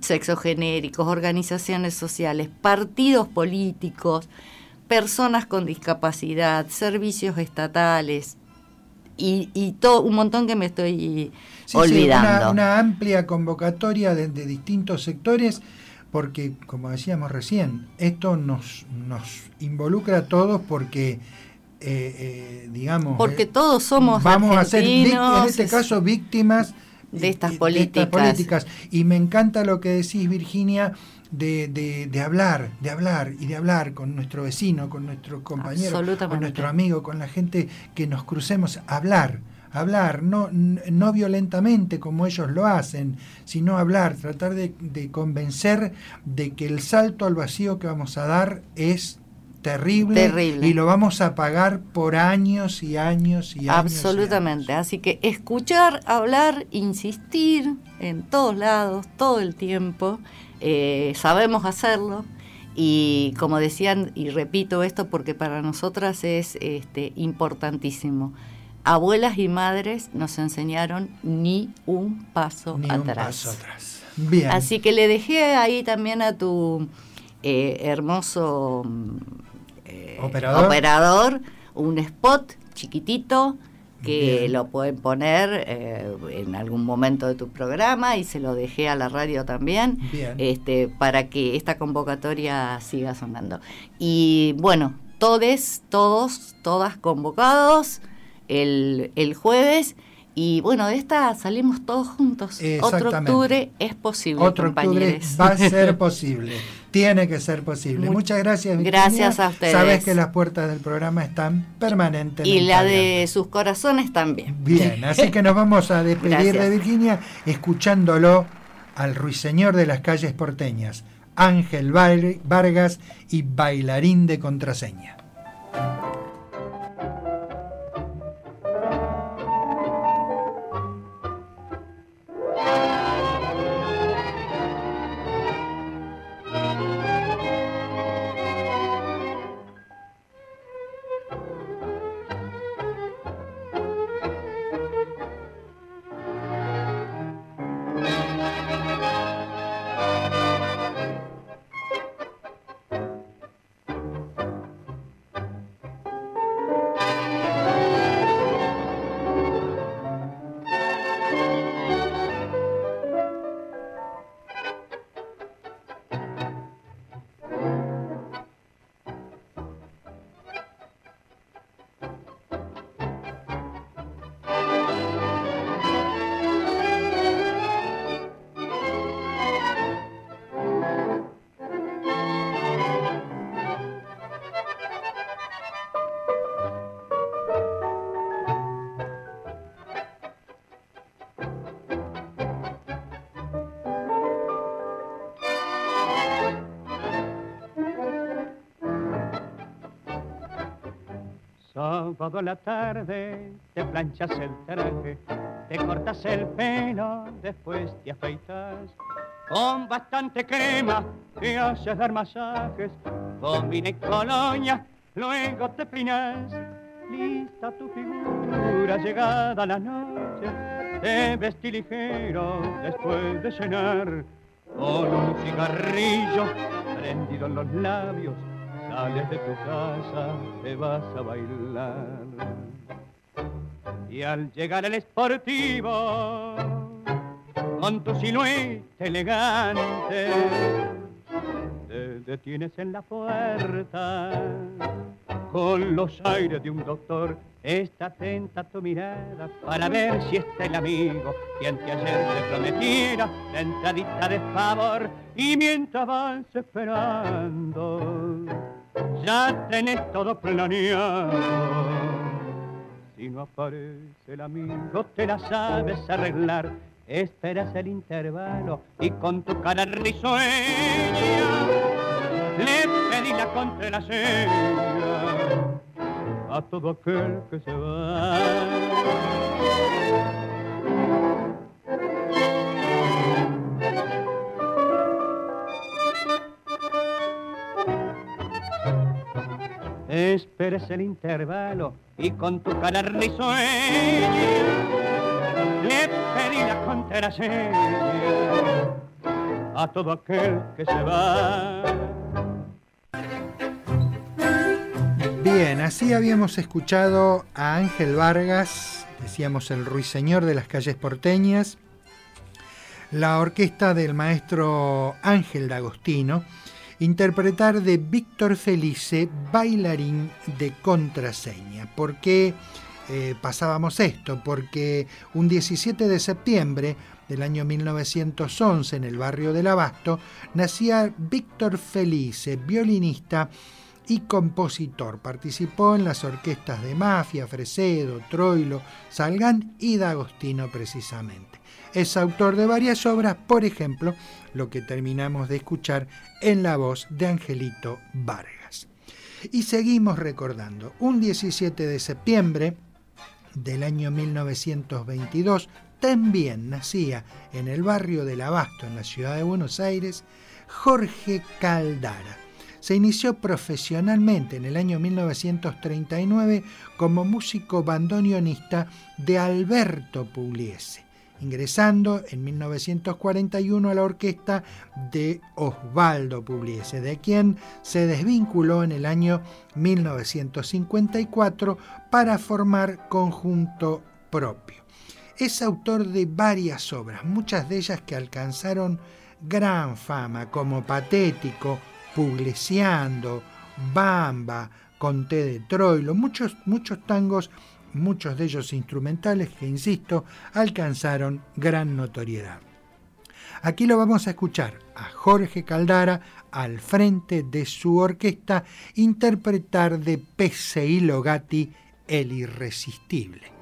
sexogenéricos, organizaciones sociales, partidos políticos, personas con discapacidad, servicios estatales y, y todo un montón que me estoy Sí, sí, olvidando. una, una amplia convocatoria de, de distintos sectores, porque, como decíamos recién, esto nos, nos involucra a todos porque, eh, eh, digamos... Porque eh, todos somos vamos a ser, en este es- caso, víctimas de estas y- y políticas. políticas. Y me encanta lo que decís, Virginia, de, de- de hablar, de hablar y de hablar con nuestro vecino, con nuestro compañero, con nuestro amigo, con la gente que nos crucemos, hablar, hablar, no, no violentamente como ellos lo hacen, sino hablar, tratar de, de convencer de que el salto al vacío que vamos a dar es terrible, Terrible. y lo vamos a pagar por años y años y años. y Absolutamente. años. Así que escuchar, hablar, insistir en todos lados, todo el tiempo. eh, sabemos hacerlo. Y como decían, y repito esto porque para nosotras es este, importantísimo, abuelas y madres nos enseñaron ni un paso Ni atrás. un paso atrás. Bien. Así que le dejé ahí también a tu eh, hermoso eh, Operador. operador un spot chiquitito que Bien. lo pueden poner eh, en algún momento de tu programa y se lo dejé a la radio también Bien. este para que esta convocatoria siga sonando y bueno todes todos todas convocados el, el jueves y bueno de esta salimos todos juntos otro octubre es posible Otro octubre va a ser posible. Tiene que ser posible. Mu- Muchas gracias. Virginia. Gracias a ustedes. Sabes que las puertas del programa están permanentemente y la de sus corazones también Bien, así que nos vamos a despedir de. Virginia escuchándolo al ruiseñor de las calles porteñas, Ángel Var- Vargas y bailarín de contraseña. Sábado a la tarde te planchas el traje, te cortas el pelo, después te afeitas. Con bastante crema te haces dar masajes, domina y colonia, luego te peinas. Lista tu figura, llegada la noche, te vestí ligero después de cenar. Con un cigarrillo prendido en los labios, sales de tu casa, te vas a bailar. Y al llegar al esportivo, con tu silueta elegante, te detienes en la puerta con los aires de un doctor. Está atenta tu mirada para ver si está el amigo quien te ayer te prometiera la entradita de favor. Y mientras vas esperando, ya tenés todo planeado. Si no aparece el amigo, te la sabes arreglar. Esperas el intervalo y con tu cara risueña le pedí la contraseña a todo aquel que se va. Esperes el intervalo y con tu cara risueña le pedí contraseña a todo aquel que se va. Bien, así habíamos escuchado a Ángel Vargas, decíamos el ruiseñor de las calles porteñas, la orquesta del maestro Ángel D'Agostino, interpretar de Víctor Felice, bailarín de contraseña. ¿Por qué eh, pasábamos esto? Porque un 17 de septiembre del año 1911 en el barrio del Abasto, nacía Víctor Felice, violinista y compositor. Participó en las orquestas de Mafia, Fresedo, Troilo, Salgán y D'Agostino precisamente. Es autor de varias obras, por ejemplo, lo que terminamos de escuchar en la voz de Angelito Vargas. Y seguimos recordando, un 17 de septiembre del año 1922, también nacía en el barrio del Abasto, en la ciudad de Buenos Aires, Jorge Caldara. Se inició profesionalmente en el año 1939 como músico bandoneonista de Alberto Pugliese, ingresando en 1941 a la orquesta de Osvaldo Pugliese, de quien se desvinculó en el año 1954 para formar conjunto propio. Es autor de varias obras, muchas de ellas que alcanzaron gran fama, como Patético, Puglesiando, Bamba, Conté de Troilo, muchos, muchos tangos, muchos de ellos instrumentales que, insisto, alcanzaron gran notoriedad. Aquí lo vamos a escuchar a Jorge Caldara al frente de su orquesta interpretar de y Logati El Irresistible.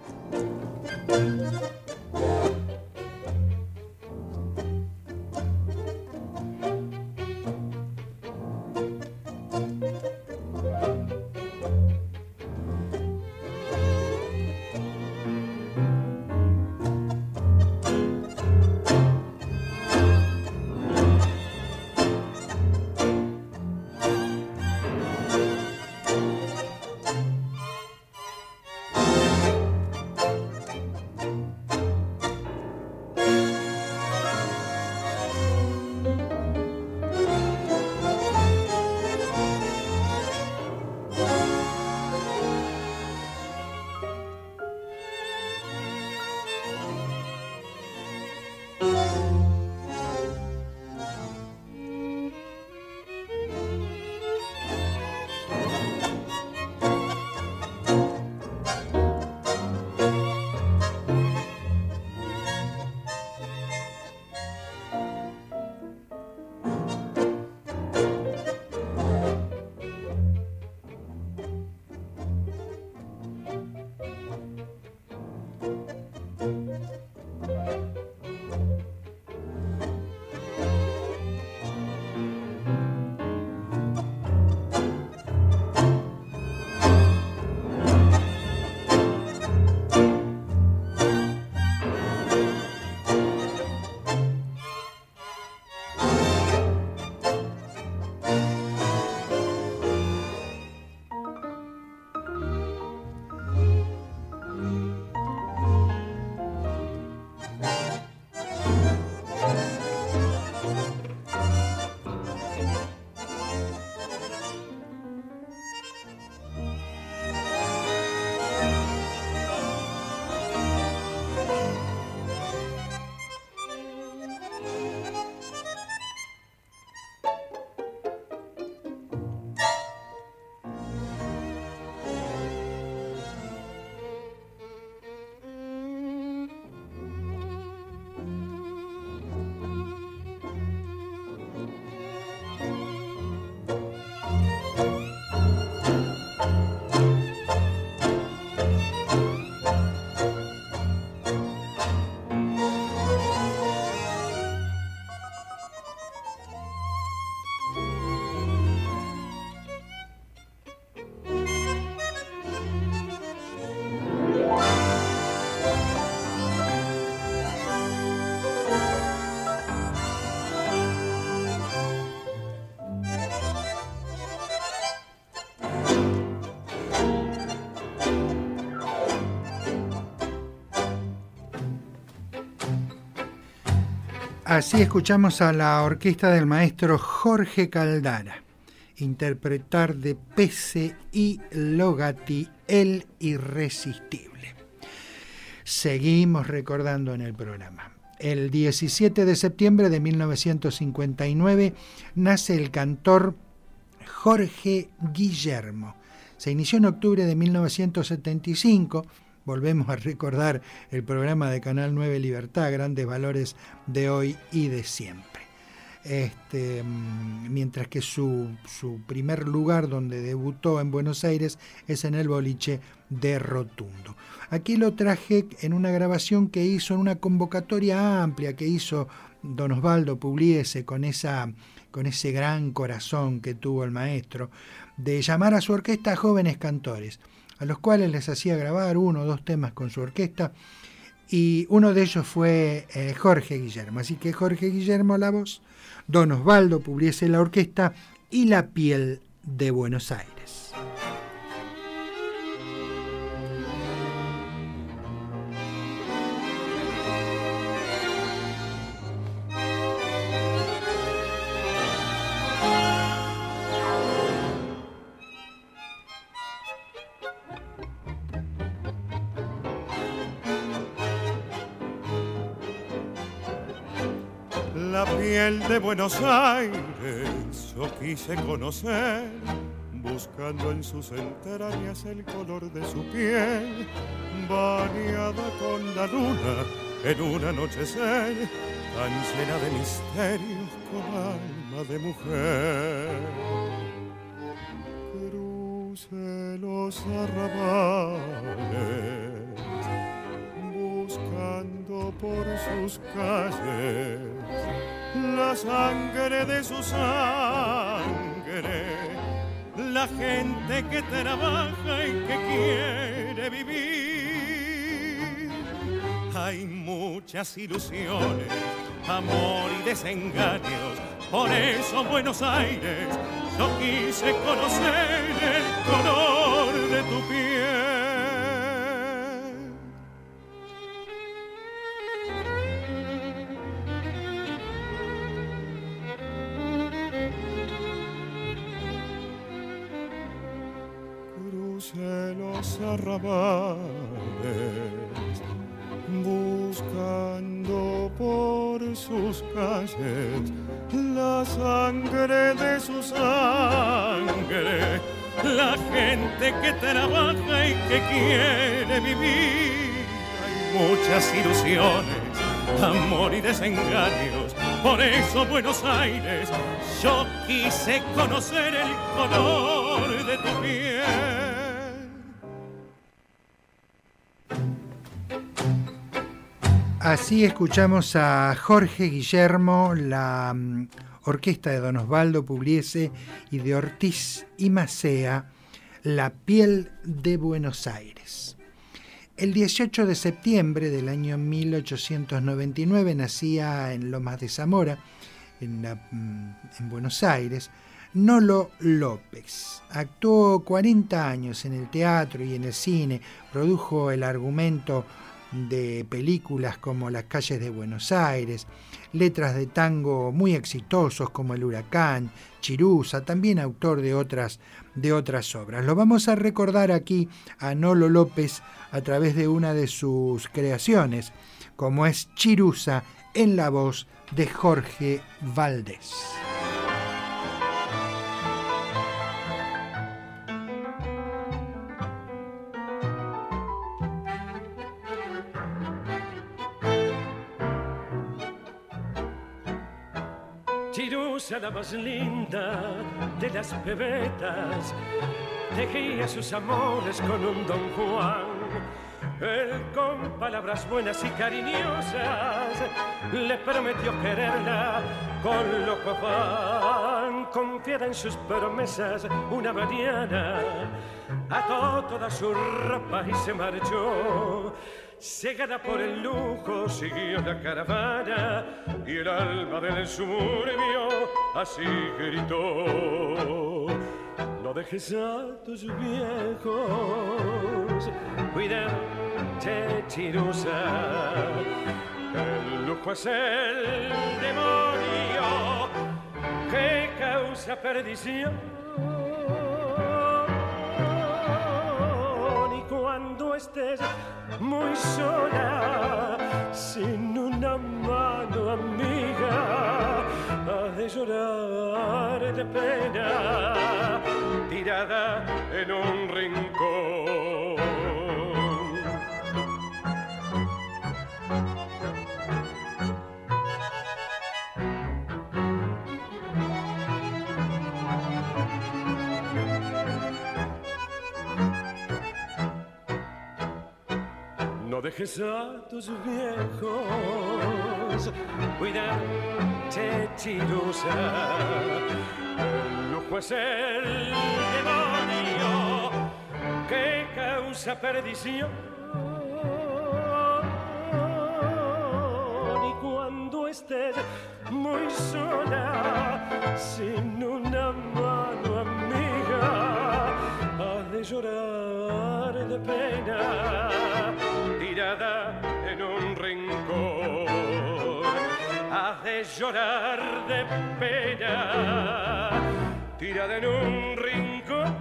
Así escuchamos a la orquesta del maestro Jorge Caldara interpretar de Pese y Logati El Irresistible. Seguimos recordando en el programa. El 17 de septiembre de 1959 nace el cantor Jorge Guillermo. Se inició en octubre de 1975 volvemos a recordar el programa de Canal 9 Libertad, grandes valores de hoy y de siempre. Este, mm, mientras que su, primer lugar donde debutó en Buenos Aires es en el boliche de Rotundo. Aquí lo traje en una grabación que hizo, en una convocatoria amplia que hizo don Osvaldo Pugliese con, esa, con ese gran corazón que tuvo el maestro, de llamar a su orquesta a jóvenes cantores a los cuales les hacía grabar uno o dos temas con su orquesta, y uno de ellos fue eh, Jorge Guillermo. Así que Jorge Guillermo la voz, Don Osvaldo Publiese la orquesta y La piel de Buenos Aires. Buenos Aires yo quise conocer, buscando en sus entrañas el color de su piel, bañada con la luna en un anochecer, tan llena de misterios con alma de mujer. Cruce los arrabales, buscando por sus calles la sangre de su sangre, la gente que trabaja y que quiere vivir. Hay muchas ilusiones, amor y desengaños, por eso Buenos Aires yo quise conocer el color de tu piel. Buscando por sus calles la sangre de su sangre, la gente que trabaja y que quiere vivir. Hay muchas ilusiones, amor y desengaños, por eso Buenos Aires, yo quise conocer el color de tu piel. Así escuchamos a Jorge Guillermo, la mm, orquesta de Don Osvaldo Publiese y de Ortiz y Macea, La piel de Buenos Aires. El 18 de septiembre del año 1899 nacía en Lomas de Zamora, en, mm, en Buenos Aires, Nolo López. Actuó 40 años en el teatro y en el cine, produjo el argumento de películas como Las calles de Buenos Aires, letras de tango muy exitosos como El Huracán, Chirusa, también autor de otras, de otras obras. Lo vamos a recordar aquí a Nolo López a través de una de sus creaciones, como es Chirusa en la voz de Jorge Valdés. La más linda de las bebetas, tejía sus amores con un don Juan. Él con palabras buenas y cariñosas le prometió quererla con loco afán. Confiada en sus promesas, una mañana ató toda su ropa y se marchó Cegada por el lujo, siguió la caravana y el alma del suburbio así gritó. No dejes a tus viejos, cuídate, chirusa El lujo es el demonio que causa perdición. cuando estés muy sola, sin una mano amiga, ha de llorar de pena, tirada en un rincón. No dejes a tus viejos cuidarte, chirusa. El lujo es el demonio que causa perdición. Y cuando estés muy sola, sin una mano amiga, has de llorar de pena, tirada en un rincón. Has de llorar de pena, tirada en un rincón.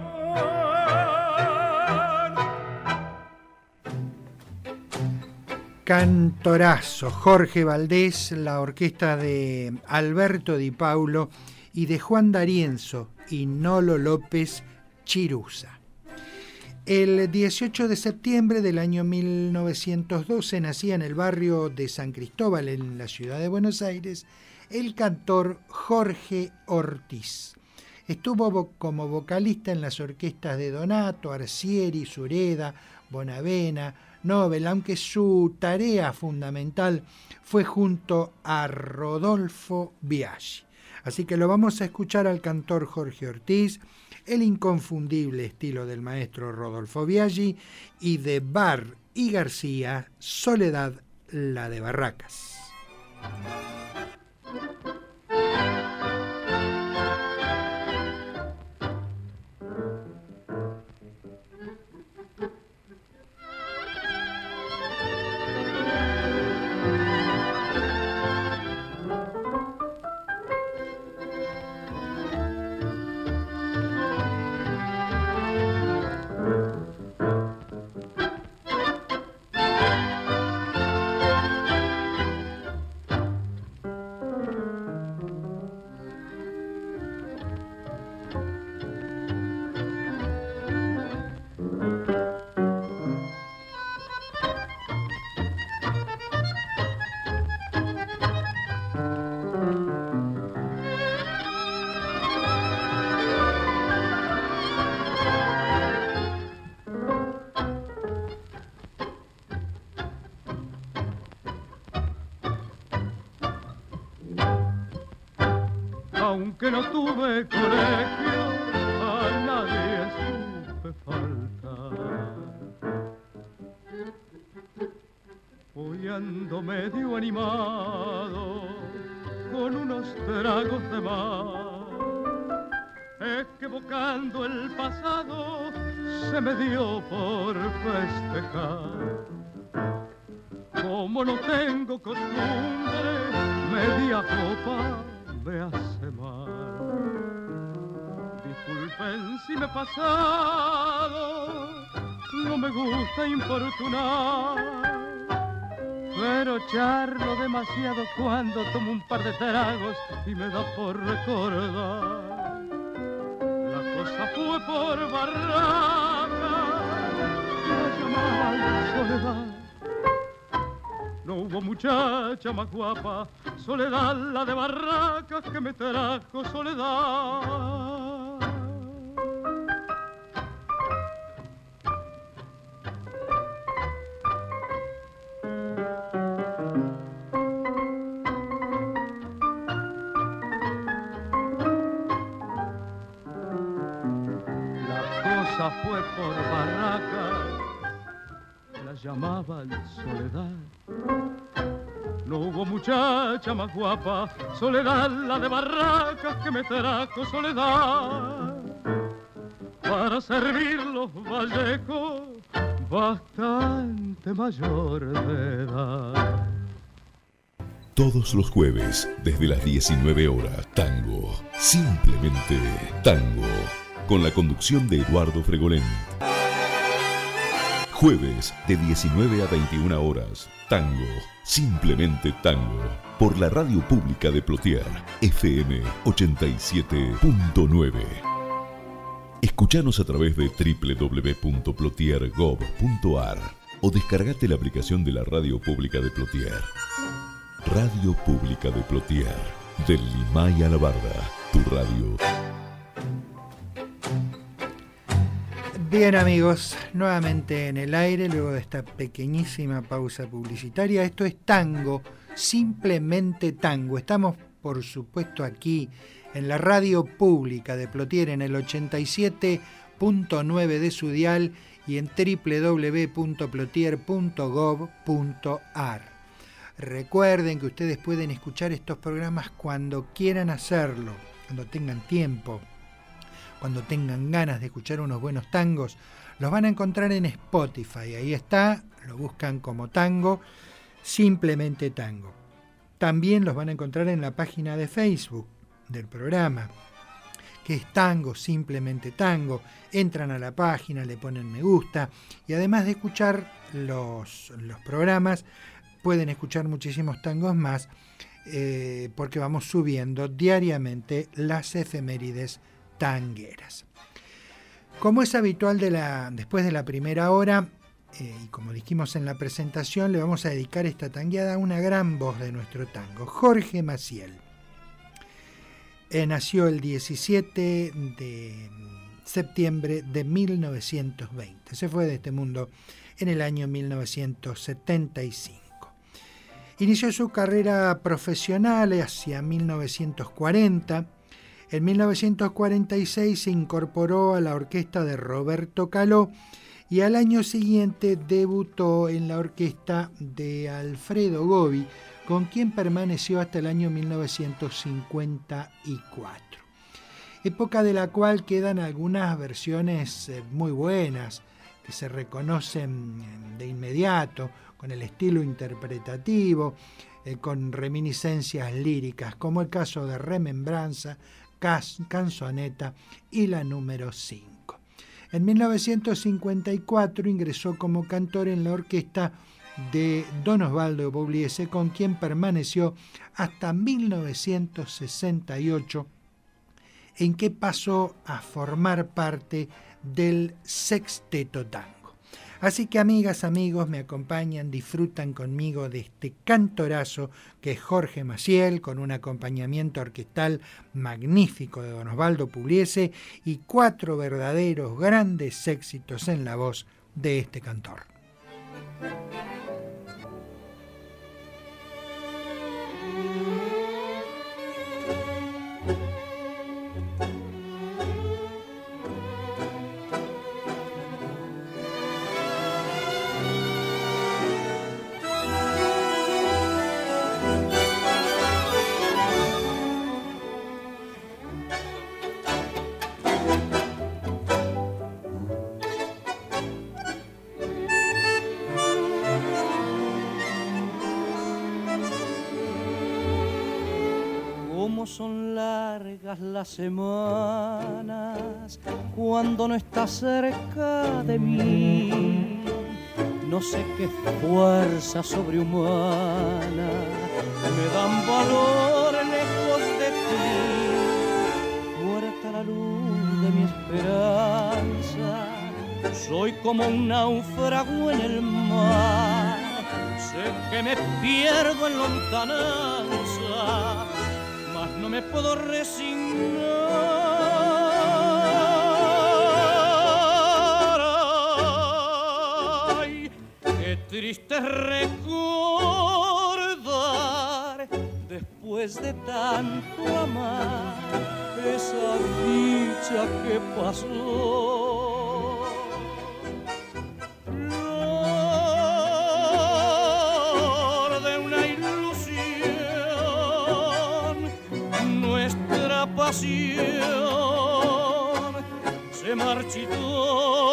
Cantorazo, Jorge Valdés, la orquesta de Alberto Di Paulo y de Juan D'Arienzo y Nolo López Chirusa. El 18 de septiembre del año 1912 nacía en el barrio de San Cristóbal, en la ciudad de Buenos Aires, el cantor Jorge Ortiz. Estuvo vo- como vocalista en las orquestas de Donato, Arcieri, Sureda, Bonavena, Nobel, aunque su tarea fundamental fue junto a Rodolfo Biaggi. Así que lo vamos a escuchar al cantor Jorge Ortiz, el inconfundible estilo del maestro Rodolfo Biaggi y de Bar y García, Soledad la de Barracas. Con unos tragos de que evocando el pasado se me dio por festejar. Como no tengo costumbre, media copa me hace mal. Disculpen si me he pasado, no me gusta importunar. Pero charlo demasiado cuando tomo un par de tragos y me da por recordar. La cosa fue por barraca, la soledad. No hubo muchacha más guapa, soledad la de barracas que me trajo soledad. Por barracas, la llamaban soledad. No hubo muchacha más guapa, soledad la de barracas que me trajo soledad. Para servir los vallejos, bastante mayor de edad. Todos los jueves, desde las 19 horas, tango. Simplemente tango. Con la conducción de Eduardo Fregolén. Jueves, de 19 a 21 horas, tango. Simplemente tango. Por la radio pública de Plotier, FM 87.9. Escuchanos a través de www.plotiergov.ar o descargate la aplicación de la radio pública de Plotier. Radio Pública de Plotier, del Limay a la Barda, tu radio. Bien amigos, nuevamente en el aire, luego de esta pequeñísima pausa publicitaria, esto es tango, simplemente tango. Estamos por supuesto aquí en la radio pública de Plotier en el 87.9 de su dial y en www.plotier.gov.ar. Recuerden que ustedes pueden escuchar estos programas cuando quieran hacerlo, cuando tengan tiempo, cuando tengan ganas de escuchar unos buenos tangos. Los van a encontrar en Spotify, ahí está, lo buscan como tango, simplemente tango. También los van a encontrar en la página de Facebook del programa, que es Tango, simplemente Tango. Entran a la página, le ponen me gusta y además de escuchar los, los programas, pueden escuchar muchísimos tangos más eh, porque vamos subiendo diariamente las efemérides tangueras. Como es habitual después de la primera hora, eh, y como dijimos en la presentación, le vamos a dedicar esta tangueada a una gran voz de nuestro tango, Jorge Maciel. Eh, nació el 17 de septiembre de 1920. Se fue de este mundo en el año 1975. Inició su carrera profesional hacia 1940. En 1946 se incorporó a la orquesta de Roberto Caló y al año siguiente debutó en la orquesta de Alfredo Gobi, con quien permaneció hasta el año 1954. Época de la cual quedan algunas versiones eh, muy buenas, que se reconocen de inmediato, con el estilo interpretativo, eh, con reminiscencias líricas, como el caso de Remembranza, Canzoneta y la número 5. En 1954 ingresó como cantor en la orquesta de Don Osvaldo Pugliese, con quien permaneció hasta 1968, en que pasó a formar parte del Sexteto Tango. Así que amigas, amigos, me acompañan, disfrutan conmigo de este cantorazo que es Jorge Maciel, con un acompañamiento orquestal magnífico de Don Osvaldo Pugliese y cuatro verdaderos grandes éxitos en la voz de este cantor. Las semanas cuando no estás cerca de mí. No sé qué fuerza sobrehumana me dan valor lejos de ti. Muerta la luz de mi esperanza, soy como un náufrago en el mar. Sé que me pierdo en lontananza no me puedo resignar. Qué triste recordar después de tanto amar esa dicha que pasó. Se marchitó.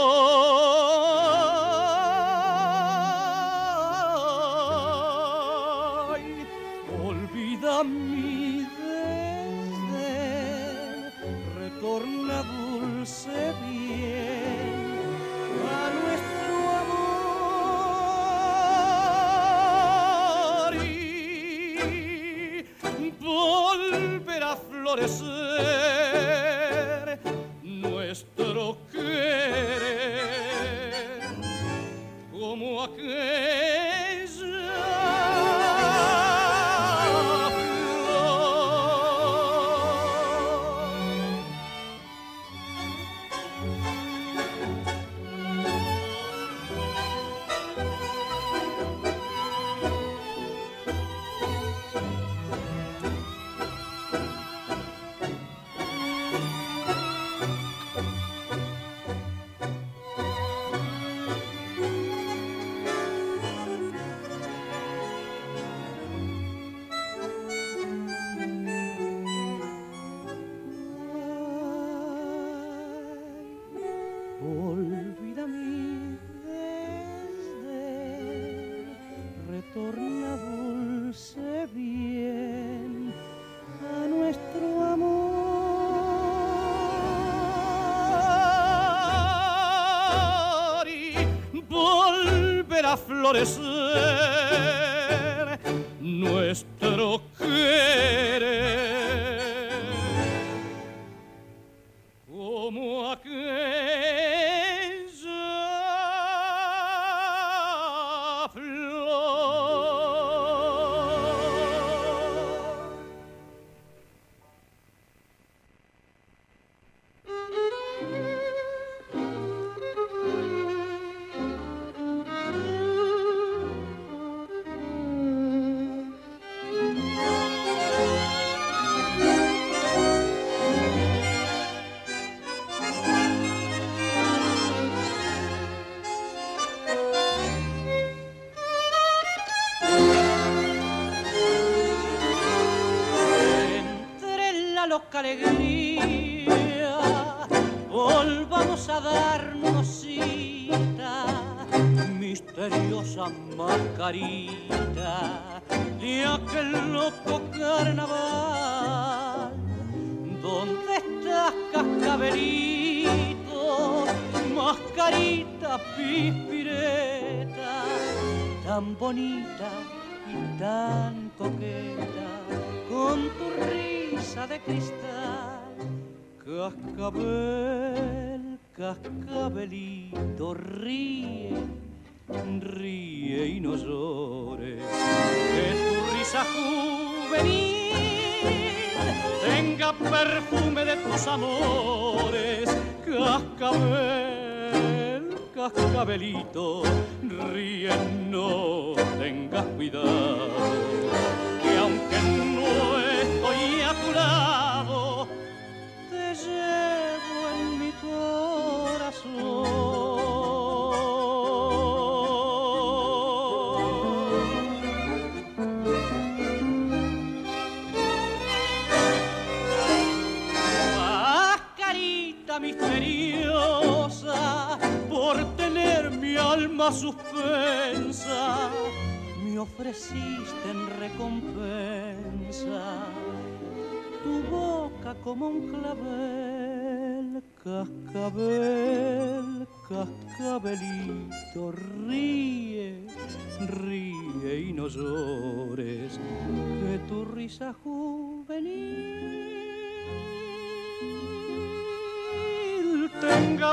Nuestro querer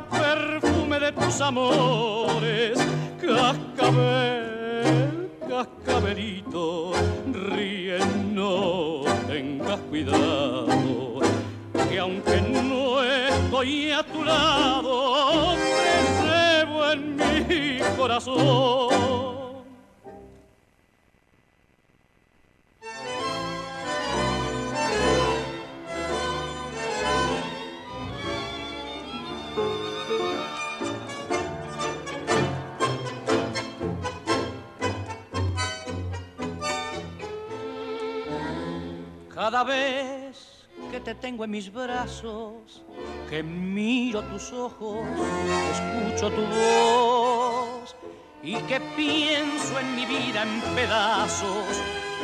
perfume de tus amores, cascabel, cascabelito, ríe, no tengas cuidado, que aunque no estoy a tu lado, te llevo en mi corazón. Cada vez que te tengo en mis brazos, que miro tus ojos, escucho tu voz y que pienso en mi vida en pedazos,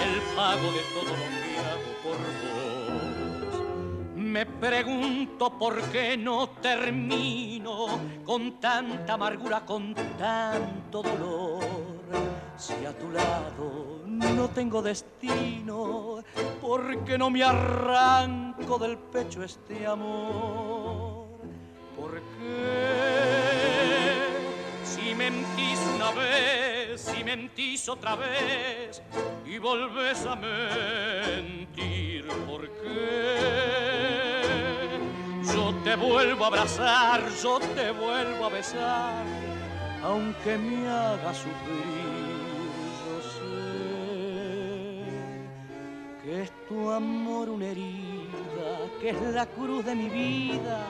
el pago de todo lo que hago por vos. Me pregunto por qué no termino con tanta amargura, con tanto dolor. Si a tu lado no tengo destino, ¿por qué no me arranco del pecho este amor? ¿Por qué? Si mentís una vez, si mentís otra vez y volves a mentir, ¿por qué? Yo te vuelvo a abrazar, yo te vuelvo a besar, aunque me haga sufrir, que es tu amor una herida, que es la cruz de mi vida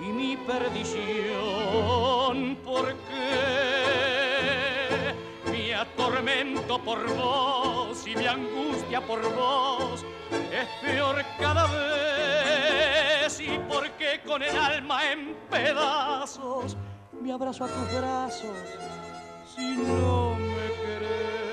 y mi perdición, porque mi atormento por vos y mi angustia por vos es peor cada vez. Y porque con el alma en pedazos me abrazo a tus brazos si no me querés.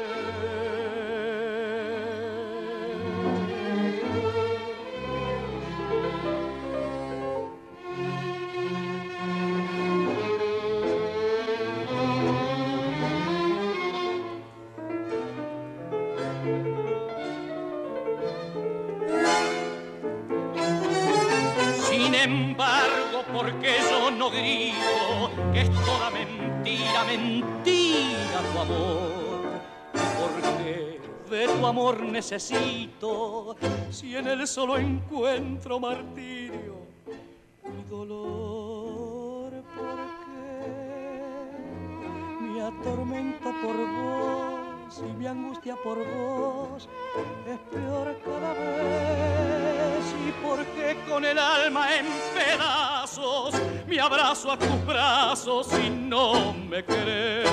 Porque yo no grito que es toda mentira, mentira tu amor. Porque de tu amor necesito, si en él solo encuentro martirio y dolor. Porque mi atormento por vos y mi angustia por vos es peor cada vez y porque con el alma en pedazos me abrazo a tus brazos y no me querés.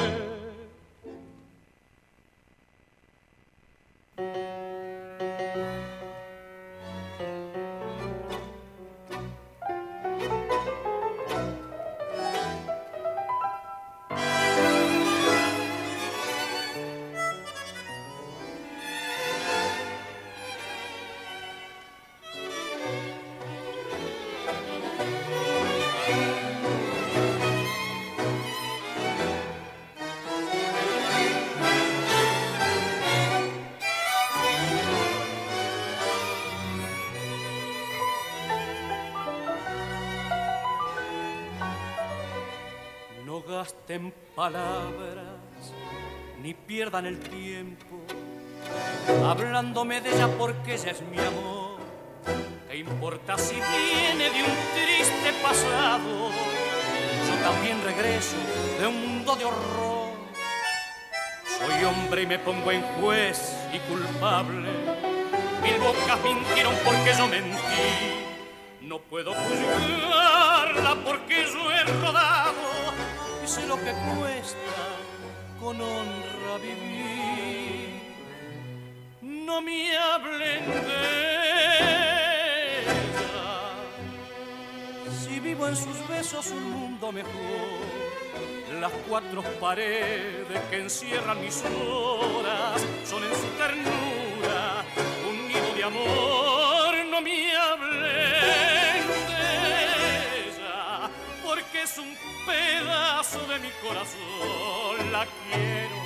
No gasten palabras ni pierdan el tiempo hablándome de ella porque ella es mi amor. ¿Qué importa si viene de un triste pasado? Yo también regreso de un mundo de horror. Soy hombre y me pongo en juez y culpable. Mil bocas mintieron porque yo mentí. No puedo juzgarla porque yo he rodado y lo que cuesta con honra vivir. No me hablen de ella. Si vivo en sus besos un mundo mejor, las cuatro paredes que encierran mis horas son en su ternura un nido de amor. Pedazo de mi corazón. La quiero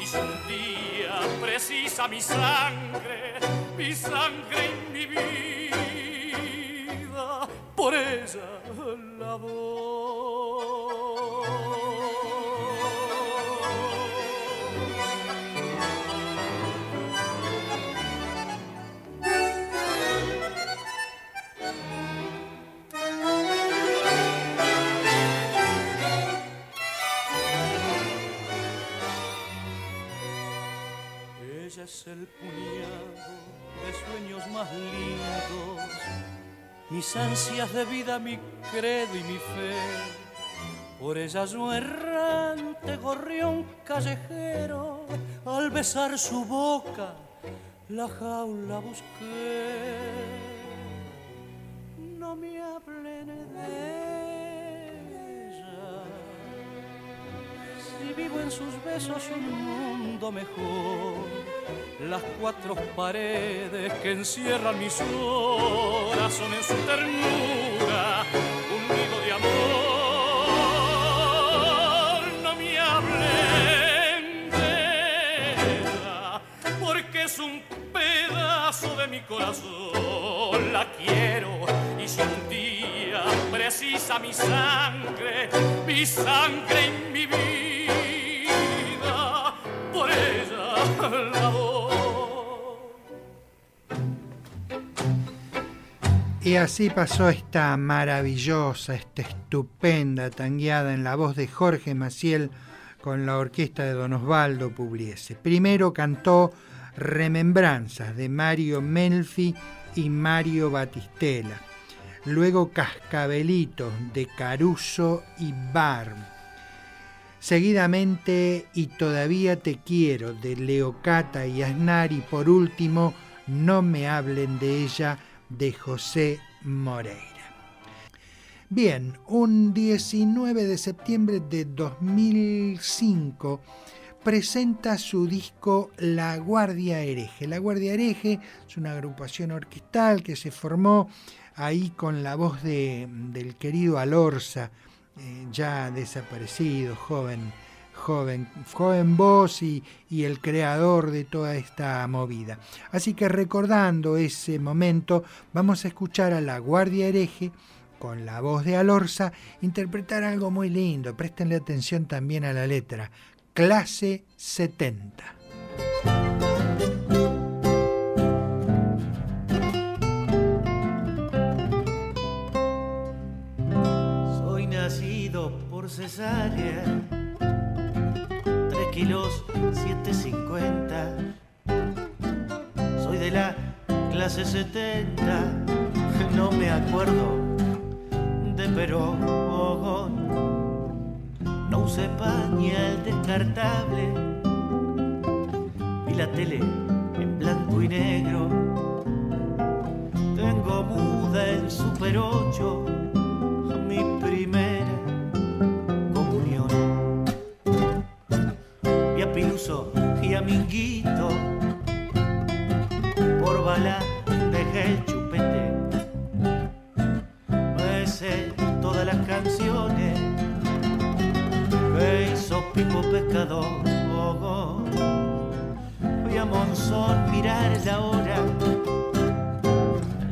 y si un día precisa mi sangre, mi sangre y mi vida, por ella la Ella el puñado de sueños más lindos, mis ansias de vida, mi credo y mi fe. Por ella yo errante gorrión callejero, al besar su boca, la jaula busqué. No me hablen de ella, si vivo en sus besos un mundo mejor. Las cuatro paredes que encierran mis horas son en su ternura un nido de amor. No me hablen de ella, porque es un pedazo de mi corazón. La quiero y si un día precisa mi sangre, mi sangre y mi vida, por ella la doy. Y así pasó esta maravillosa, esta estupenda tangueada en la voz de Jorge Maciel con la orquesta de Don Osvaldo Pugliese. Primero cantó Remembranzas de Mario Melfi y Mario Batistela. Luego Cascabelitos de Caruso y Barm. Seguidamente Y todavía te quiero de Leocata y Aznar y por último No me hablen de ella de José Moreira. Bien, un 19 de septiembre de 2005 presenta su disco La Guardia Hereje. La Guardia Hereje es una agrupación orquestal que se formó ahí con la voz de, del querido Alorza, eh, ya desaparecido, joven, joven, joven voz y, y, el creador de toda esta movida. Así que recordando ese momento, vamos a escuchar a La Guardia Hereje con la voz de Alorza interpretar algo muy lindo. Préstenle atención también a la letra. Clase 70. Soy nacido por cesárea, 3 kilos 750. Soy de la clase 70, no me acuerdo de Perón. No usé pañal descartable, vi la tele en blanco y negro. Tengo muda en Super 8, mi primera Piluso y a Minguito, por bala dejé el chupete. Me sé todas las canciones que hizo Pipo Pescador. Fui a Monzón mirar la hora,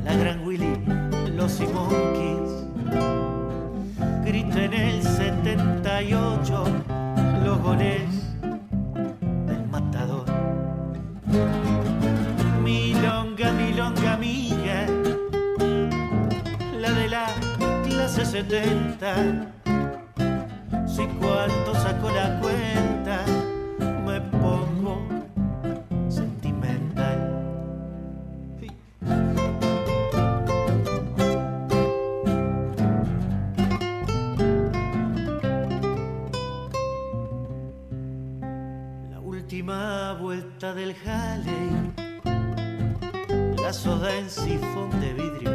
la Gran Willy, los Monkeys. Grito en el 78 los goles 70 si cuando saco la cuenta me pongo sentimental. La última vuelta del Halley, la soda en sifón de vidrio.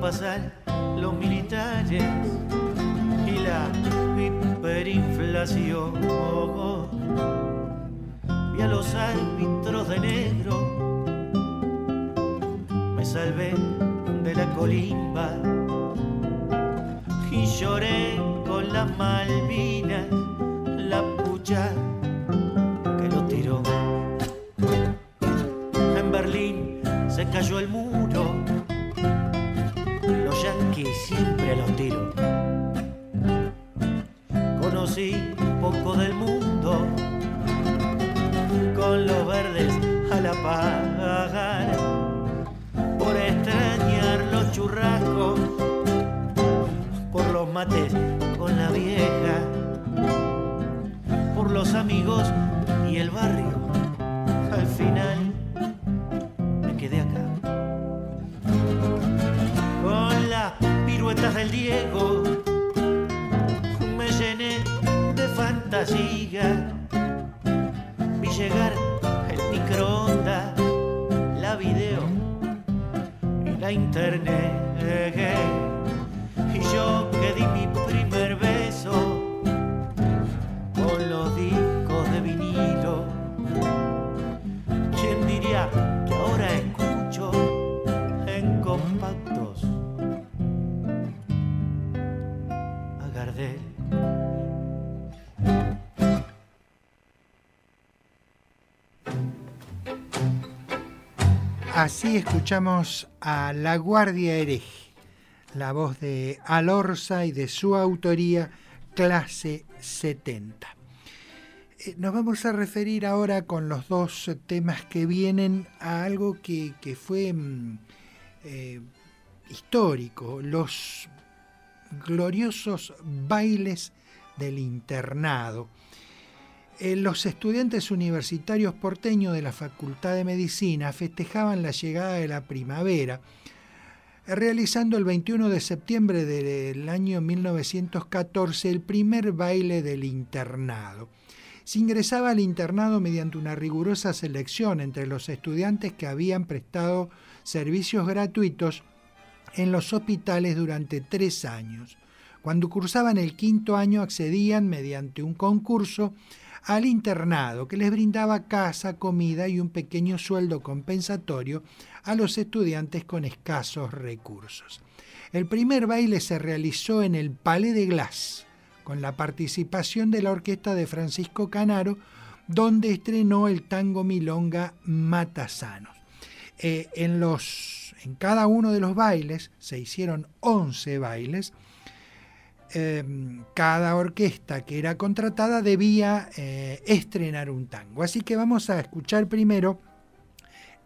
Pasar los militares y la hiperinflación. Vi a los árbitros de negro, me salvé de la colimba y lloré con las Malvinas, la pucha que lo tiró. En Berlín se cayó el muro, siempre los tiros conocí poco del mundo con los verdes a la par por extrañar los churrascos por los mates con la vieja por los amigos y el barrio al final del Diego me llené de fantasía. Vi llegar el microondas, la video y la internet. Y yo que di mi primer beso con los discos de vinilo. ¿Quién diría? Así escuchamos a La Guardia Hereje, la voz de Alorza y de su autoría Clase 70. Eh, nos vamos a referir ahora con los dos temas que vienen a algo que, fue mm, eh, histórico, los gloriosos bailes del internado eh, los estudiantes universitarios porteños de la Facultad de Medicina festejaban la llegada de la primavera, realizando el 21 de septiembre del año 1914 el primer baile del internado. Se ingresaba al internado mediante una rigurosa selección entre los estudiantes que habían prestado servicios gratuitos en los hospitales durante tres años. Cuando cursaban el quinto año accedían mediante un concurso al internado que les brindaba casa, comida y un pequeño sueldo compensatorio a los estudiantes con escasos recursos. El primer baile se realizó en el Palais de Glace, con la participación de la orquesta de Francisco Canaro, donde estrenó el tango milonga Matasanos. Eh, en, los, en cada uno de los bailes se hicieron 11 bailes, Em, cada orquesta que era contratada debía eh, estrenar un tango. Así que vamos a escuchar primero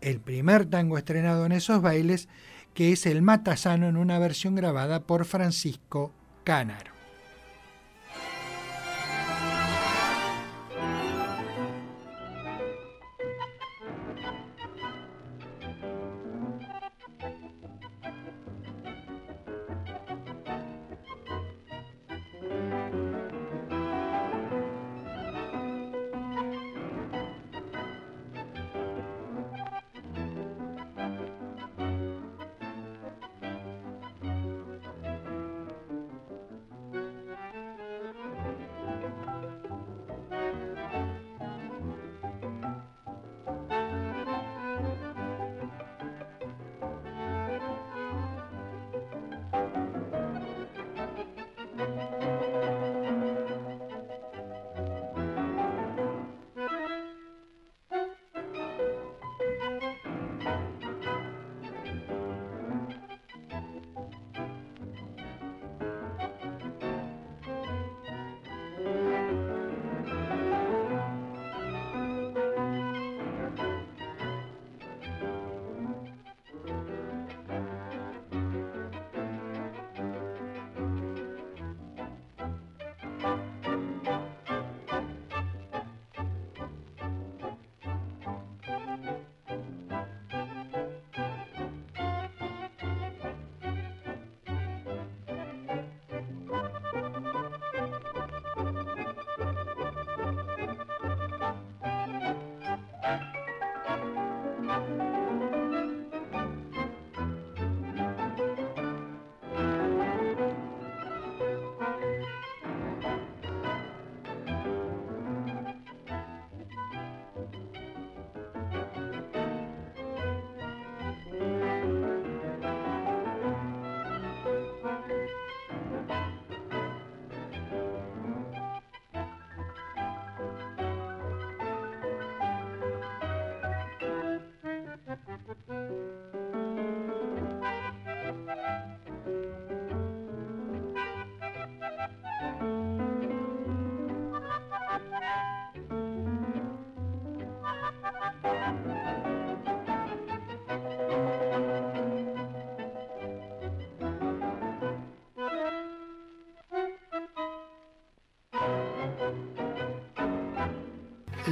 el primer tango estrenado en esos bailes, que es el Matasano en una versión grabada por Francisco Canaro.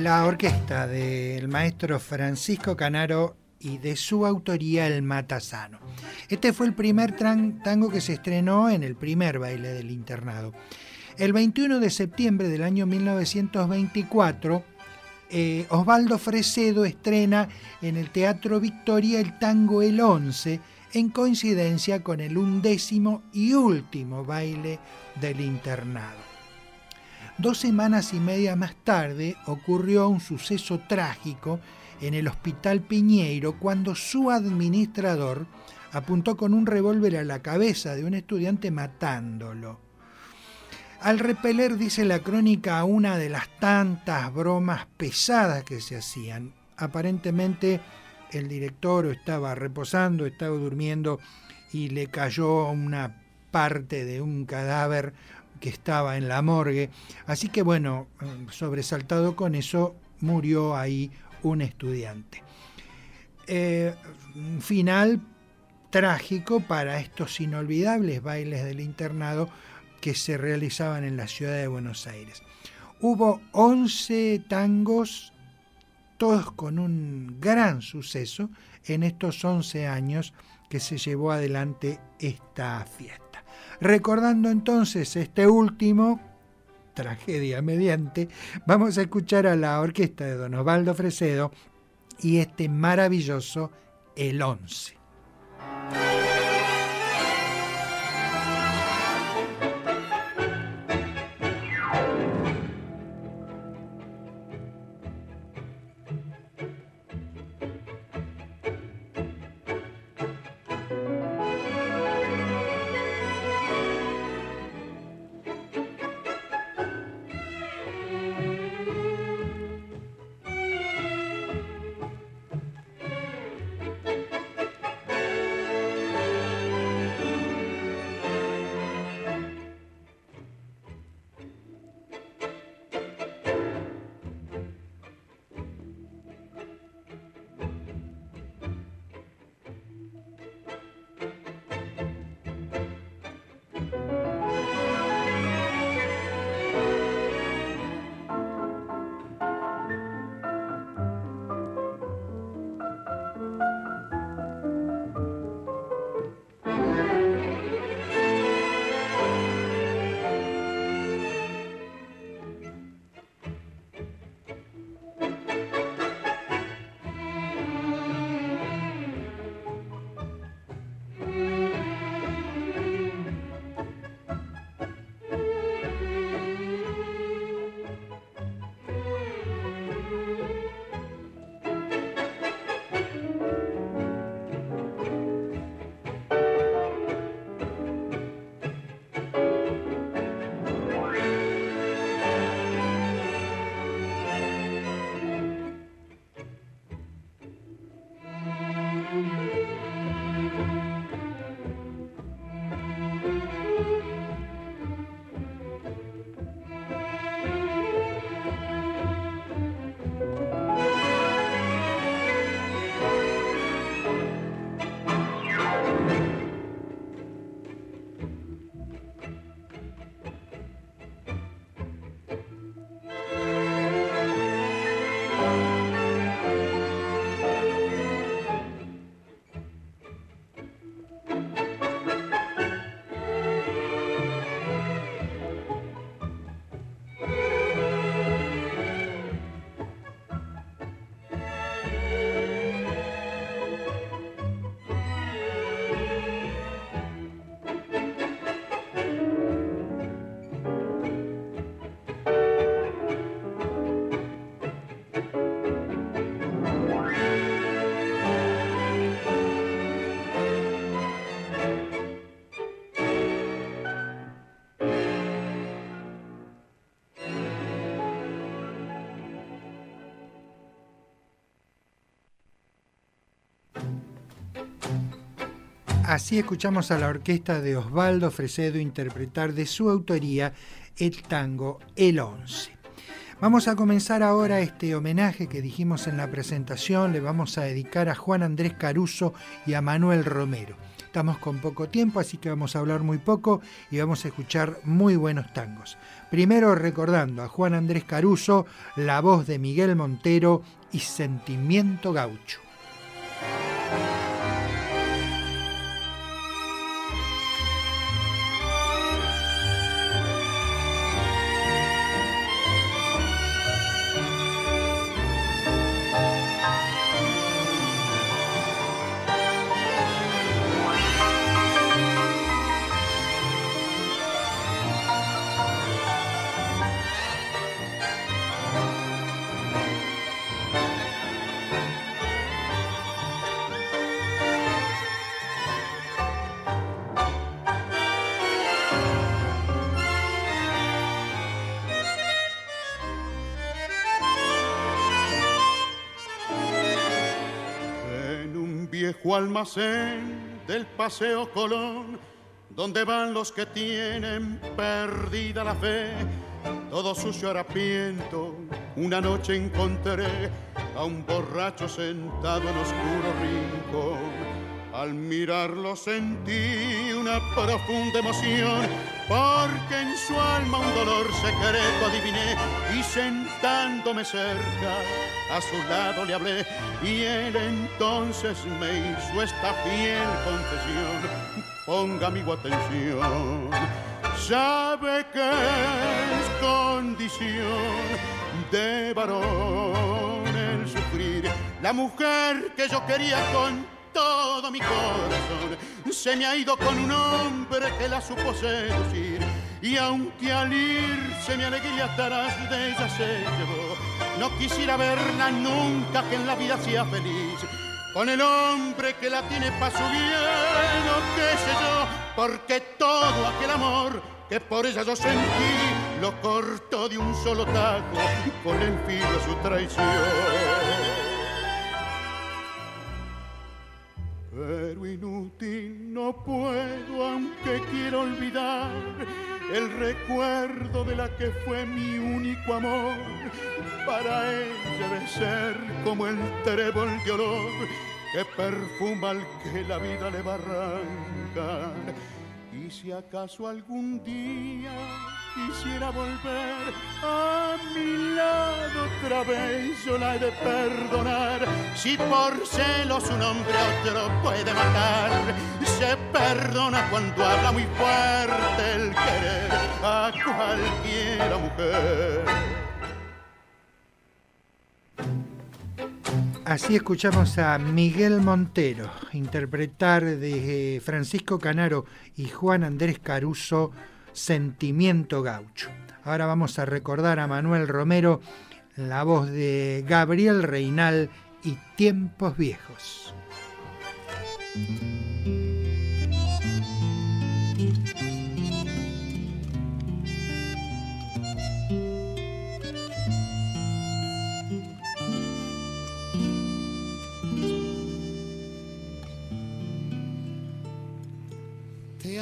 La orquesta del maestro Francisco Canaro y de su autoría El Matasano. Este fue el primer tango que se estrenó en el primer baile del internado. El 21 de septiembre del año 1924, eh, Osvaldo Fresedo estrena en el Teatro Victoria el tango El Once, en coincidencia con el undécimo y último baile del internado. Dos semanas y media más tarde ocurrió un suceso trágico en el Hospital Piñeiro cuando su administrador apuntó con un revólver a la cabeza de un estudiante matándolo. al repeler, dice la crónica, una de las tantas bromas pesadas que se hacían. Aparentemente el director estaba reposando, estaba durmiendo y le cayó una parte de un cadáver que estaba en la morgue. Así que bueno, sobresaltado con eso, murió ahí un estudiante. Eh, final trágico para estos inolvidables bailes del internado que se realizaban en la ciudad de Buenos Aires. Hubo 11 tangos, todos con un gran suceso en estos 11 años que se llevó adelante esta fiesta. Recordando entonces este último, tragedia mediante, vamos a escuchar a la orquesta de Don Osvaldo Fresedo y este maravilloso El Once. Así escuchamos a la orquesta de Osvaldo Fresedo interpretar de su autoría el tango El Once. Vamos a comenzar ahora este homenaje que dijimos en la presentación, le vamos a dedicar a Juan Andrés Caruso y a Manuel Romero. Estamos con poco tiempo, así que vamos a hablar muy poco y vamos a escuchar muy buenos tangos. Primero recordando a Juan Andrés Caruso, la voz de Miguel Montero y Sentimiento Gaucho. Viejo almacén del Paseo Colón, donde van los que tienen perdida la fe. Todo sucio harapiento, una noche encontré a un borracho sentado en oscuro rincón. Al mirarlo sentí una profunda emoción, porque en su alma un dolor secreto adiviné y sentándome cerca a su lado le hablé y él entonces me hizo esta fiel confesión. Ponga mi atención, sabe que es condición de varón el sufrir. La mujer que yo quería con todo mi corazón se me ha ido con un hombre que la supo seducir. Y aunque al irse mi alegría atrás de ella se llevó, no quisiera verla nunca que en la vida sea feliz. Con el hombre que la tiene pa' su bien, o qué sé yo, porque todo aquel amor que por ella yo sentí, lo cortó de un solo taco con el filo de su traición. Pero inútil no puedo, aunque quiero olvidar el recuerdo de la que fue mi único amor. Para ella debe ser como el trébol de olor que perfuma al que la vida le va a arrancar. Si acaso algún día quisiera volver a mi lado otra vez, yo la he de perdonar. Si por celos un hombre otro puede matar, se perdona cuando habla muy fuerte el querer a cualquiera mujer. Así escuchamos a Miguel Montero interpretar de Francisco Canaro y Juan Andrés Caruso Sentimiento Gaucho. Ahora vamos a recordar a Manuel Romero, la voz de Gabriel Reinal y Tiempos Viejos. ¿Te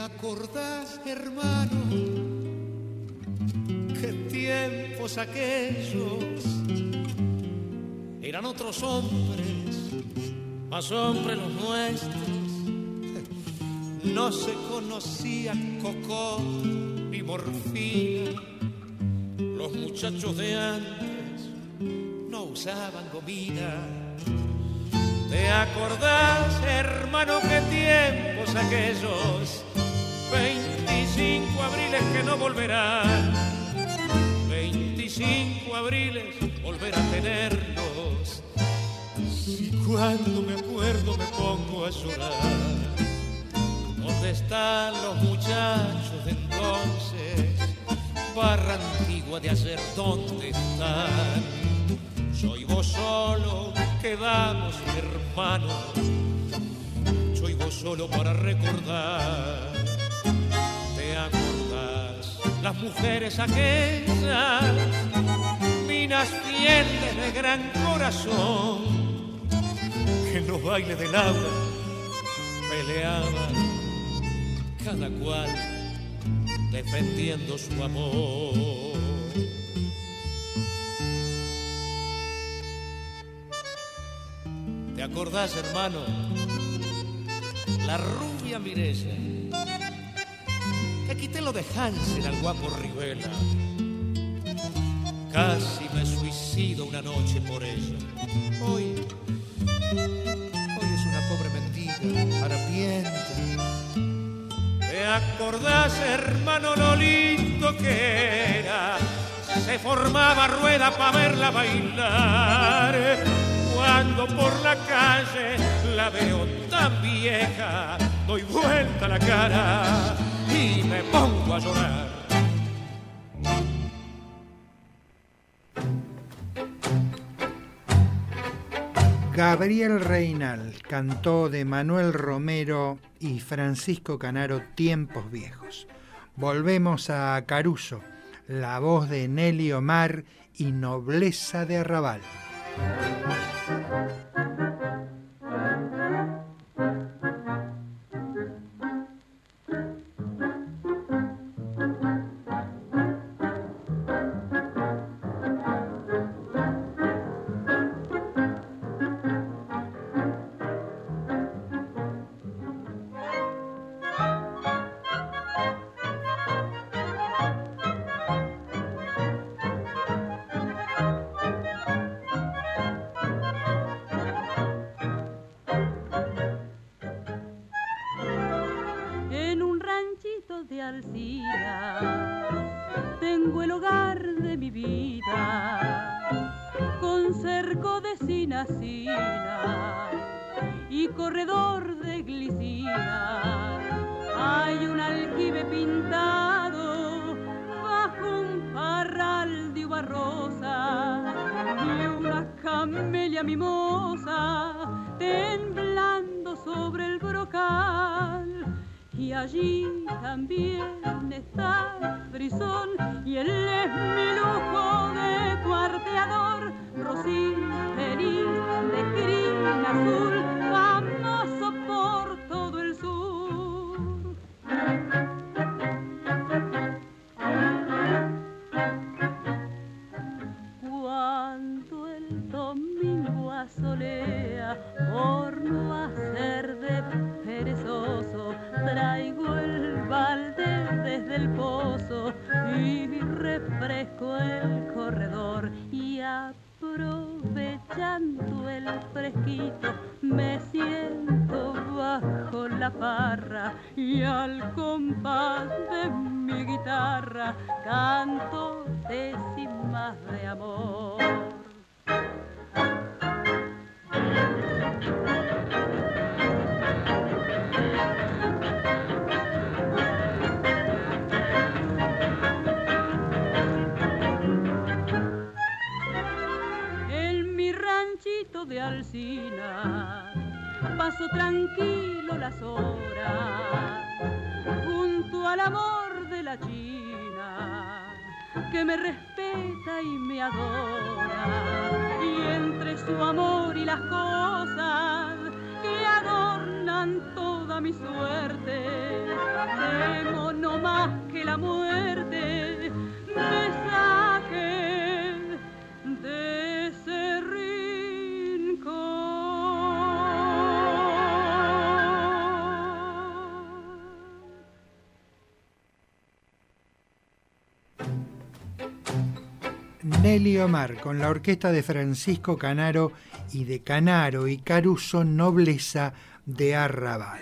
acordás, hermano? Qué tiempos aquellos eran otros hombres, más hombres los nuestros. No se conocía coco ni morfina. Los muchachos de antes no usaban gomina. ¿Te acordás, hermano, qué tiempos aquellos? 25 abriles que no volverán. 25 abriles volver a tenerlos. Si cuando me acuerdo me pongo a llorar. ¿Dónde están los muchachos de entonces? Barra antigua de ayer, ¿dónde están? Soy vos solo, quedamos hermanos. Soy vos solo para recordar. ¿Te acordás? Las mujeres aquellas, minas fieles de gran corazón, que en los bailes de Laura peleaban cada cual defendiendo su amor. ¿Te acordás, hermano? La rubia Mirella, que quité lo de Hansen al guapo Rivela. Casi me suicido una noche por ella. Hoy, hoy es una pobre mendiga, harapienta. ¿Te acordás, hermano, lo lindo que era? Se formaba rueda para verla bailar. Cuando por la calle la veo tan vieja, doy vuelta la cara y me pongo a llorar. Gabriel Reinal cantó de Manuel Romero y Francisco Canaro Tiempos Viejos. Volvemos a Caruso, la voz de Nelly Omar y Nobleza de Arrabal. Paso tranquilo las horas junto al amor de la China que me respeta y me adora. Y entre su amor y las cosas que adornan toda mi suerte temo no más que la muerte Nelly Omar con la orquesta de Francisco Canaro y de Canaro y Caruso Nobleza de Arrabal.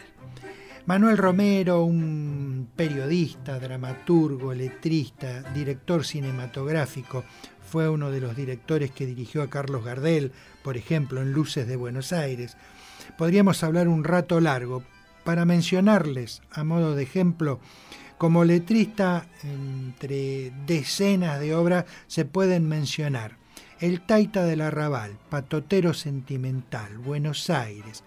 Manuel Romero, un periodista, dramaturgo, letrista, director cinematográfico, fue uno de los directores que dirigió a Carlos Gardel, por ejemplo, en Luces de Buenos Aires. Podríamos hablar un rato largo para mencionarles, a modo de ejemplo, como letrista, entre decenas de obras se pueden mencionar El Taita del Arrabal, Patotero Sentimental, Buenos Aires,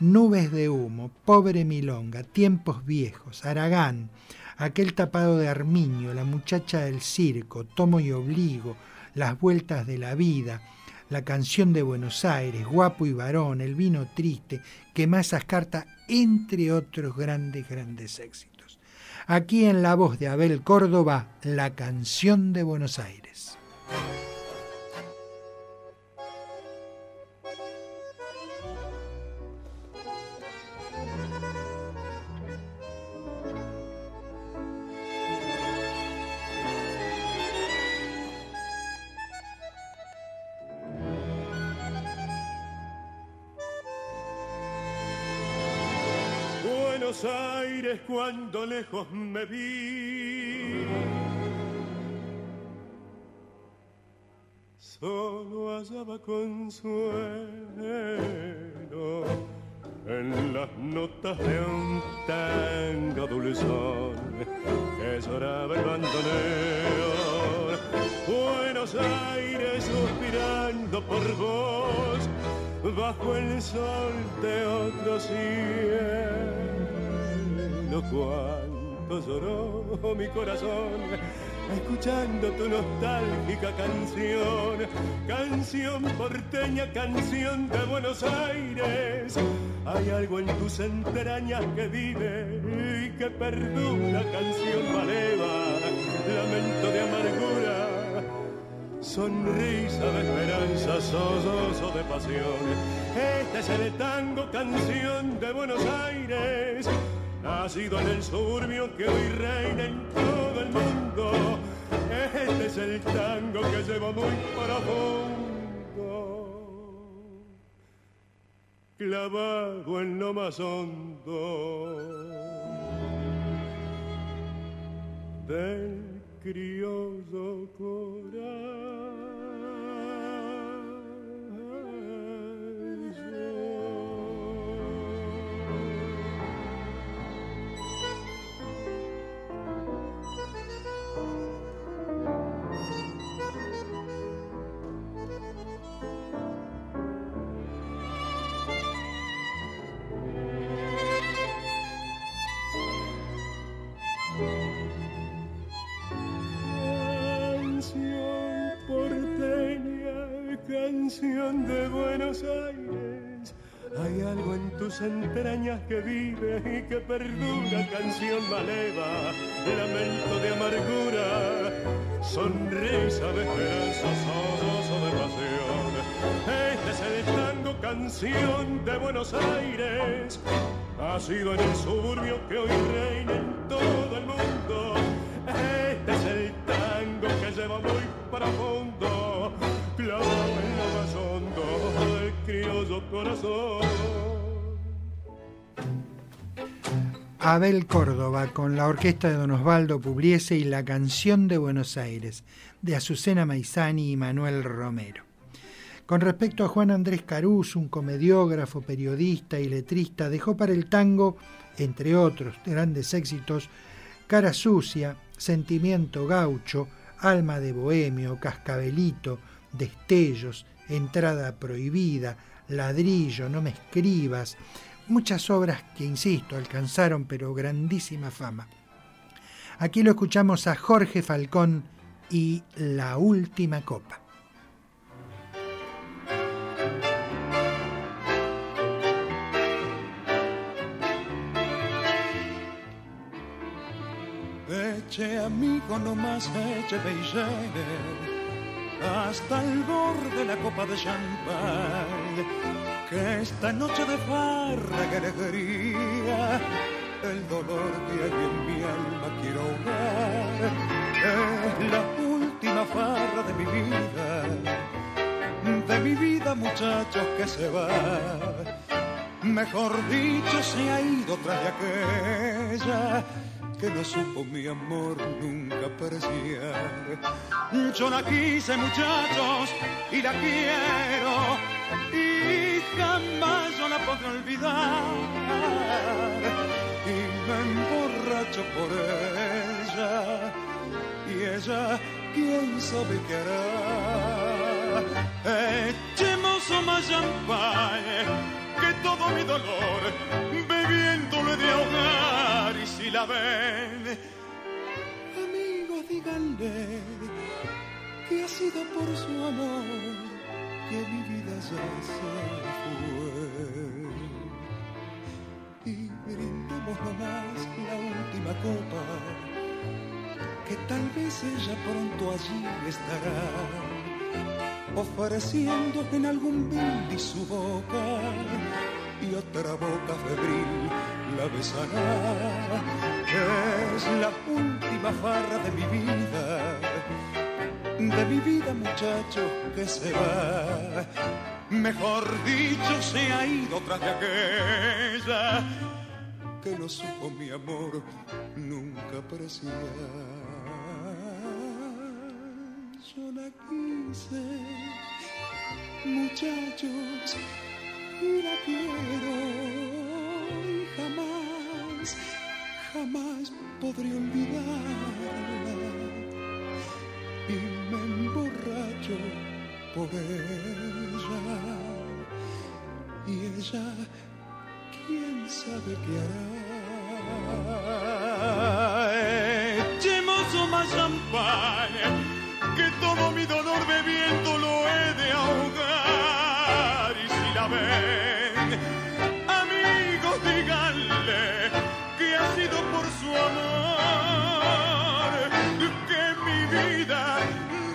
Nubes de Humo, Pobre Milonga, Tiempos Viejos, Aragán, Aquel Tapado de Armiño, La Muchacha del Circo, Tomo y Obligo, Las Vueltas de la Vida, La Canción de Buenos Aires, Guapo y Varón, El Vino Triste, Quema esas cartas, entre otros grandes, grandes éxitos. Aquí en la voz de Abel Córdoba, La Canción de Buenos Aires. Cuando lejos me vi. Solo hallaba consuelo en las notas de un tango dulzón que lloraba el bandoneo. Buenos Aires suspirando por vos bajo el sol de otro cielo. Cuánto lloró mi corazón escuchando tu nostálgica canción, canción porteña, canción de Buenos Aires. Hay algo en tus entrañas que vive y que perdura, canción maleva, lamento de amargura sonrisa de esperanza, sollozo de pasión. Este es el tango, canción de Buenos Aires, nacido en el suburbio que hoy reina en todo el mundo. Este es el tango que lleva muy profundo, clavado en lo más hondo del criollo Canción canción de Buenos Aires. Hay algo en tus entrañas que vive y que perdura, canción maleva, lamento de amargura, sonrisa de esperanza, sollozo de pasión. Este es el tango, canción de Buenos Aires, ha sido en el suburbio que hoy reina en todo el mundo. Este es el tango que lleva muy para corazón. Abel Córdoba con la orquesta de Don Osvaldo Pugliese y la canción de Buenos Aires de Azucena Maizani y Manuel Romero. Con respecto a Juan Andrés Carús, un comediógrafo, periodista y letrista, dejó para el tango, entre otros grandes éxitos, Cara Sucia, Sentimiento Gaucho, Alma de Bohemio, Cascabelito, Destellos, Entrada Prohibida, Ladrillo, No me escribas, muchas obras que, insisto, alcanzaron pero grandísima fama. Aquí lo escuchamos a Jorge Falcón y La Última Copa. Eche amigo eche hasta el borde la copa de champán, que esta noche de farra que alegría, el dolor que hay en mi alma quiero ahogar, es la última farra de mi vida, de mi vida muchachos que se va. Mejor dicho, se ha ido tras de aquella que no supo mi amor nunca apreciar. Yo la quise, muchachos, y la quiero, y jamás yo la podré olvidar. Y me emborracho por ella, y ella, quién sabe qué hará. Echemos más champagne que todo mi dolor bebiéndolo he de ahogar y si la ven amigos díganle que ha sido por su amor que mi vida ya se fue. Y brindemos nomás la última copa que tal vez ella pronto allí estará ofreciendo en algún brindis su boca y otra boca febril la besará. Es la última farra de mi vida, de mi vida muchacho que se va. Mejor dicho, se ha ido tras de aquella que no supo mi amor nunca apreciar quise, muchachos, y la quiero, y jamás, jamás podré olvidarla. Y me emborracho por ella, y ella, quién sabe qué hará. Echemos más champagne que todo mi dolor bebiendo lo he de ahogar. Y si la ven, amigos, díganle que ha sido por su amor que mi vida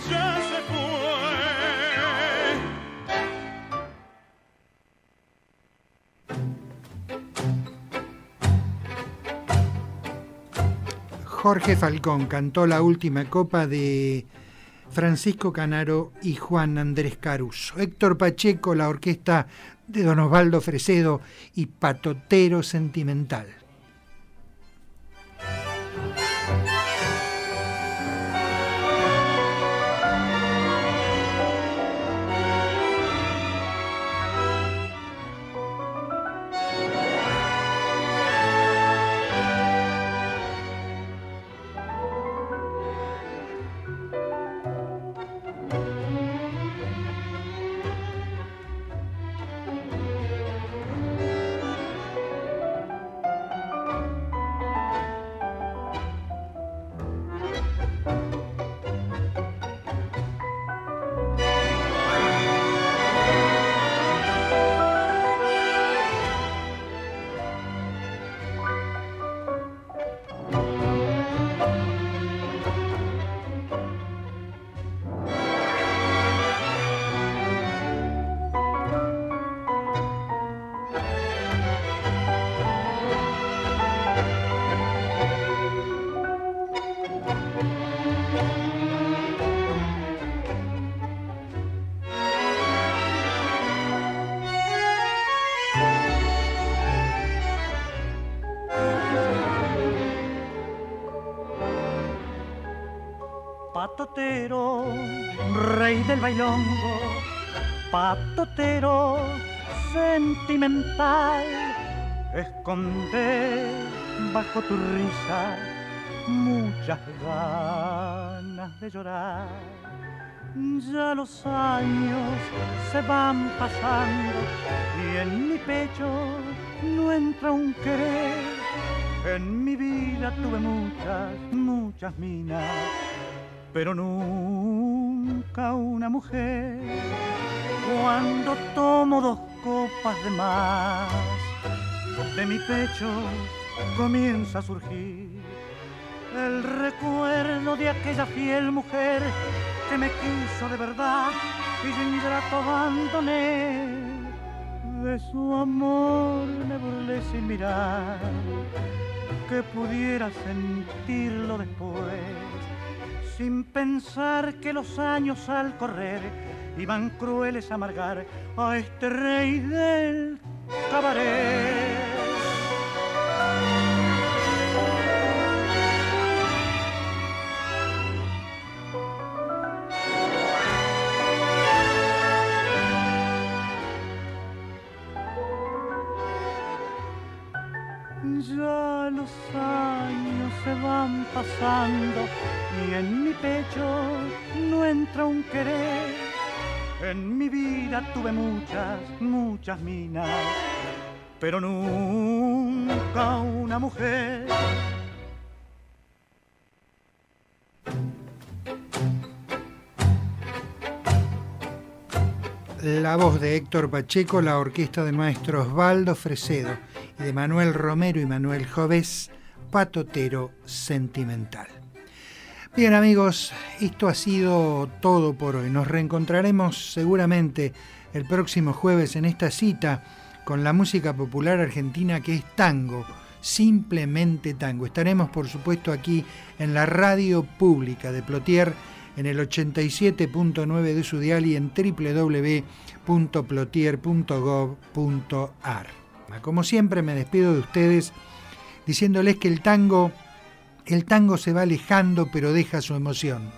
ya se fue. Jorge Falcón cantó la última copa de Francisco Canaro y Juan Andrés Caruso. Héctor Pacheco, la orquesta de Don Osvaldo Fresedo y Patotero Sentimental. Esconde bajo tu risa muchas ganas de llorar. Ya los años se van pasando y en mi pecho no entra un querer. En mi vida tuve muchas, muchas minas, pero nunca una mujer. Cuando tomo dos copas de más, de mi pecho comienza a surgir el recuerdo de aquella fiel mujer que me quiso de verdad y yo ingrato abandoné. De su amor me burlé sin mirar, que pudiera sentirlo después, sin pensar que los años al correr iban crueles a amargar a este rey del cabaret. Ya los años se van pasando y en mi pecho no entra un querer. En mi vida tuve muchas, muchas minas, pero nunca una mujer. La voz de Héctor Pacheco, la orquesta del maestro Osvaldo Fresedo y de Manuel Romero y Manuel Jovés, Patotero Sentimental. Bien amigos, esto ha sido todo por hoy. Nos reencontraremos seguramente el próximo jueves en esta cita con la música popular argentina que es tango, simplemente tango. Estaremos por supuesto aquí en la radio pública de Plotier en el 87.9 de su dial y en www.plotier.gov.ar. Como siempre me despido de ustedes diciéndoles que el tango el tango se va alejando pero deja su emoción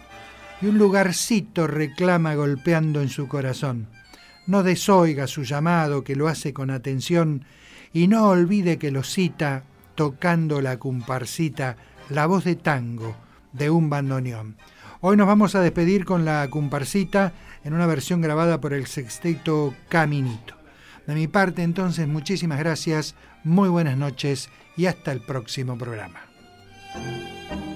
y un lugarcito reclama golpeando en su corazón. No desoiga su llamado que lo hace con atención y no olvide que lo cita tocando la comparsita, la voz de tango de un bandoneón. Hoy nos vamos a despedir con la comparsita en una versión grabada por el sexteto Caminito. De mi parte entonces muchísimas gracias, muy buenas noches y hasta el próximo programa. Música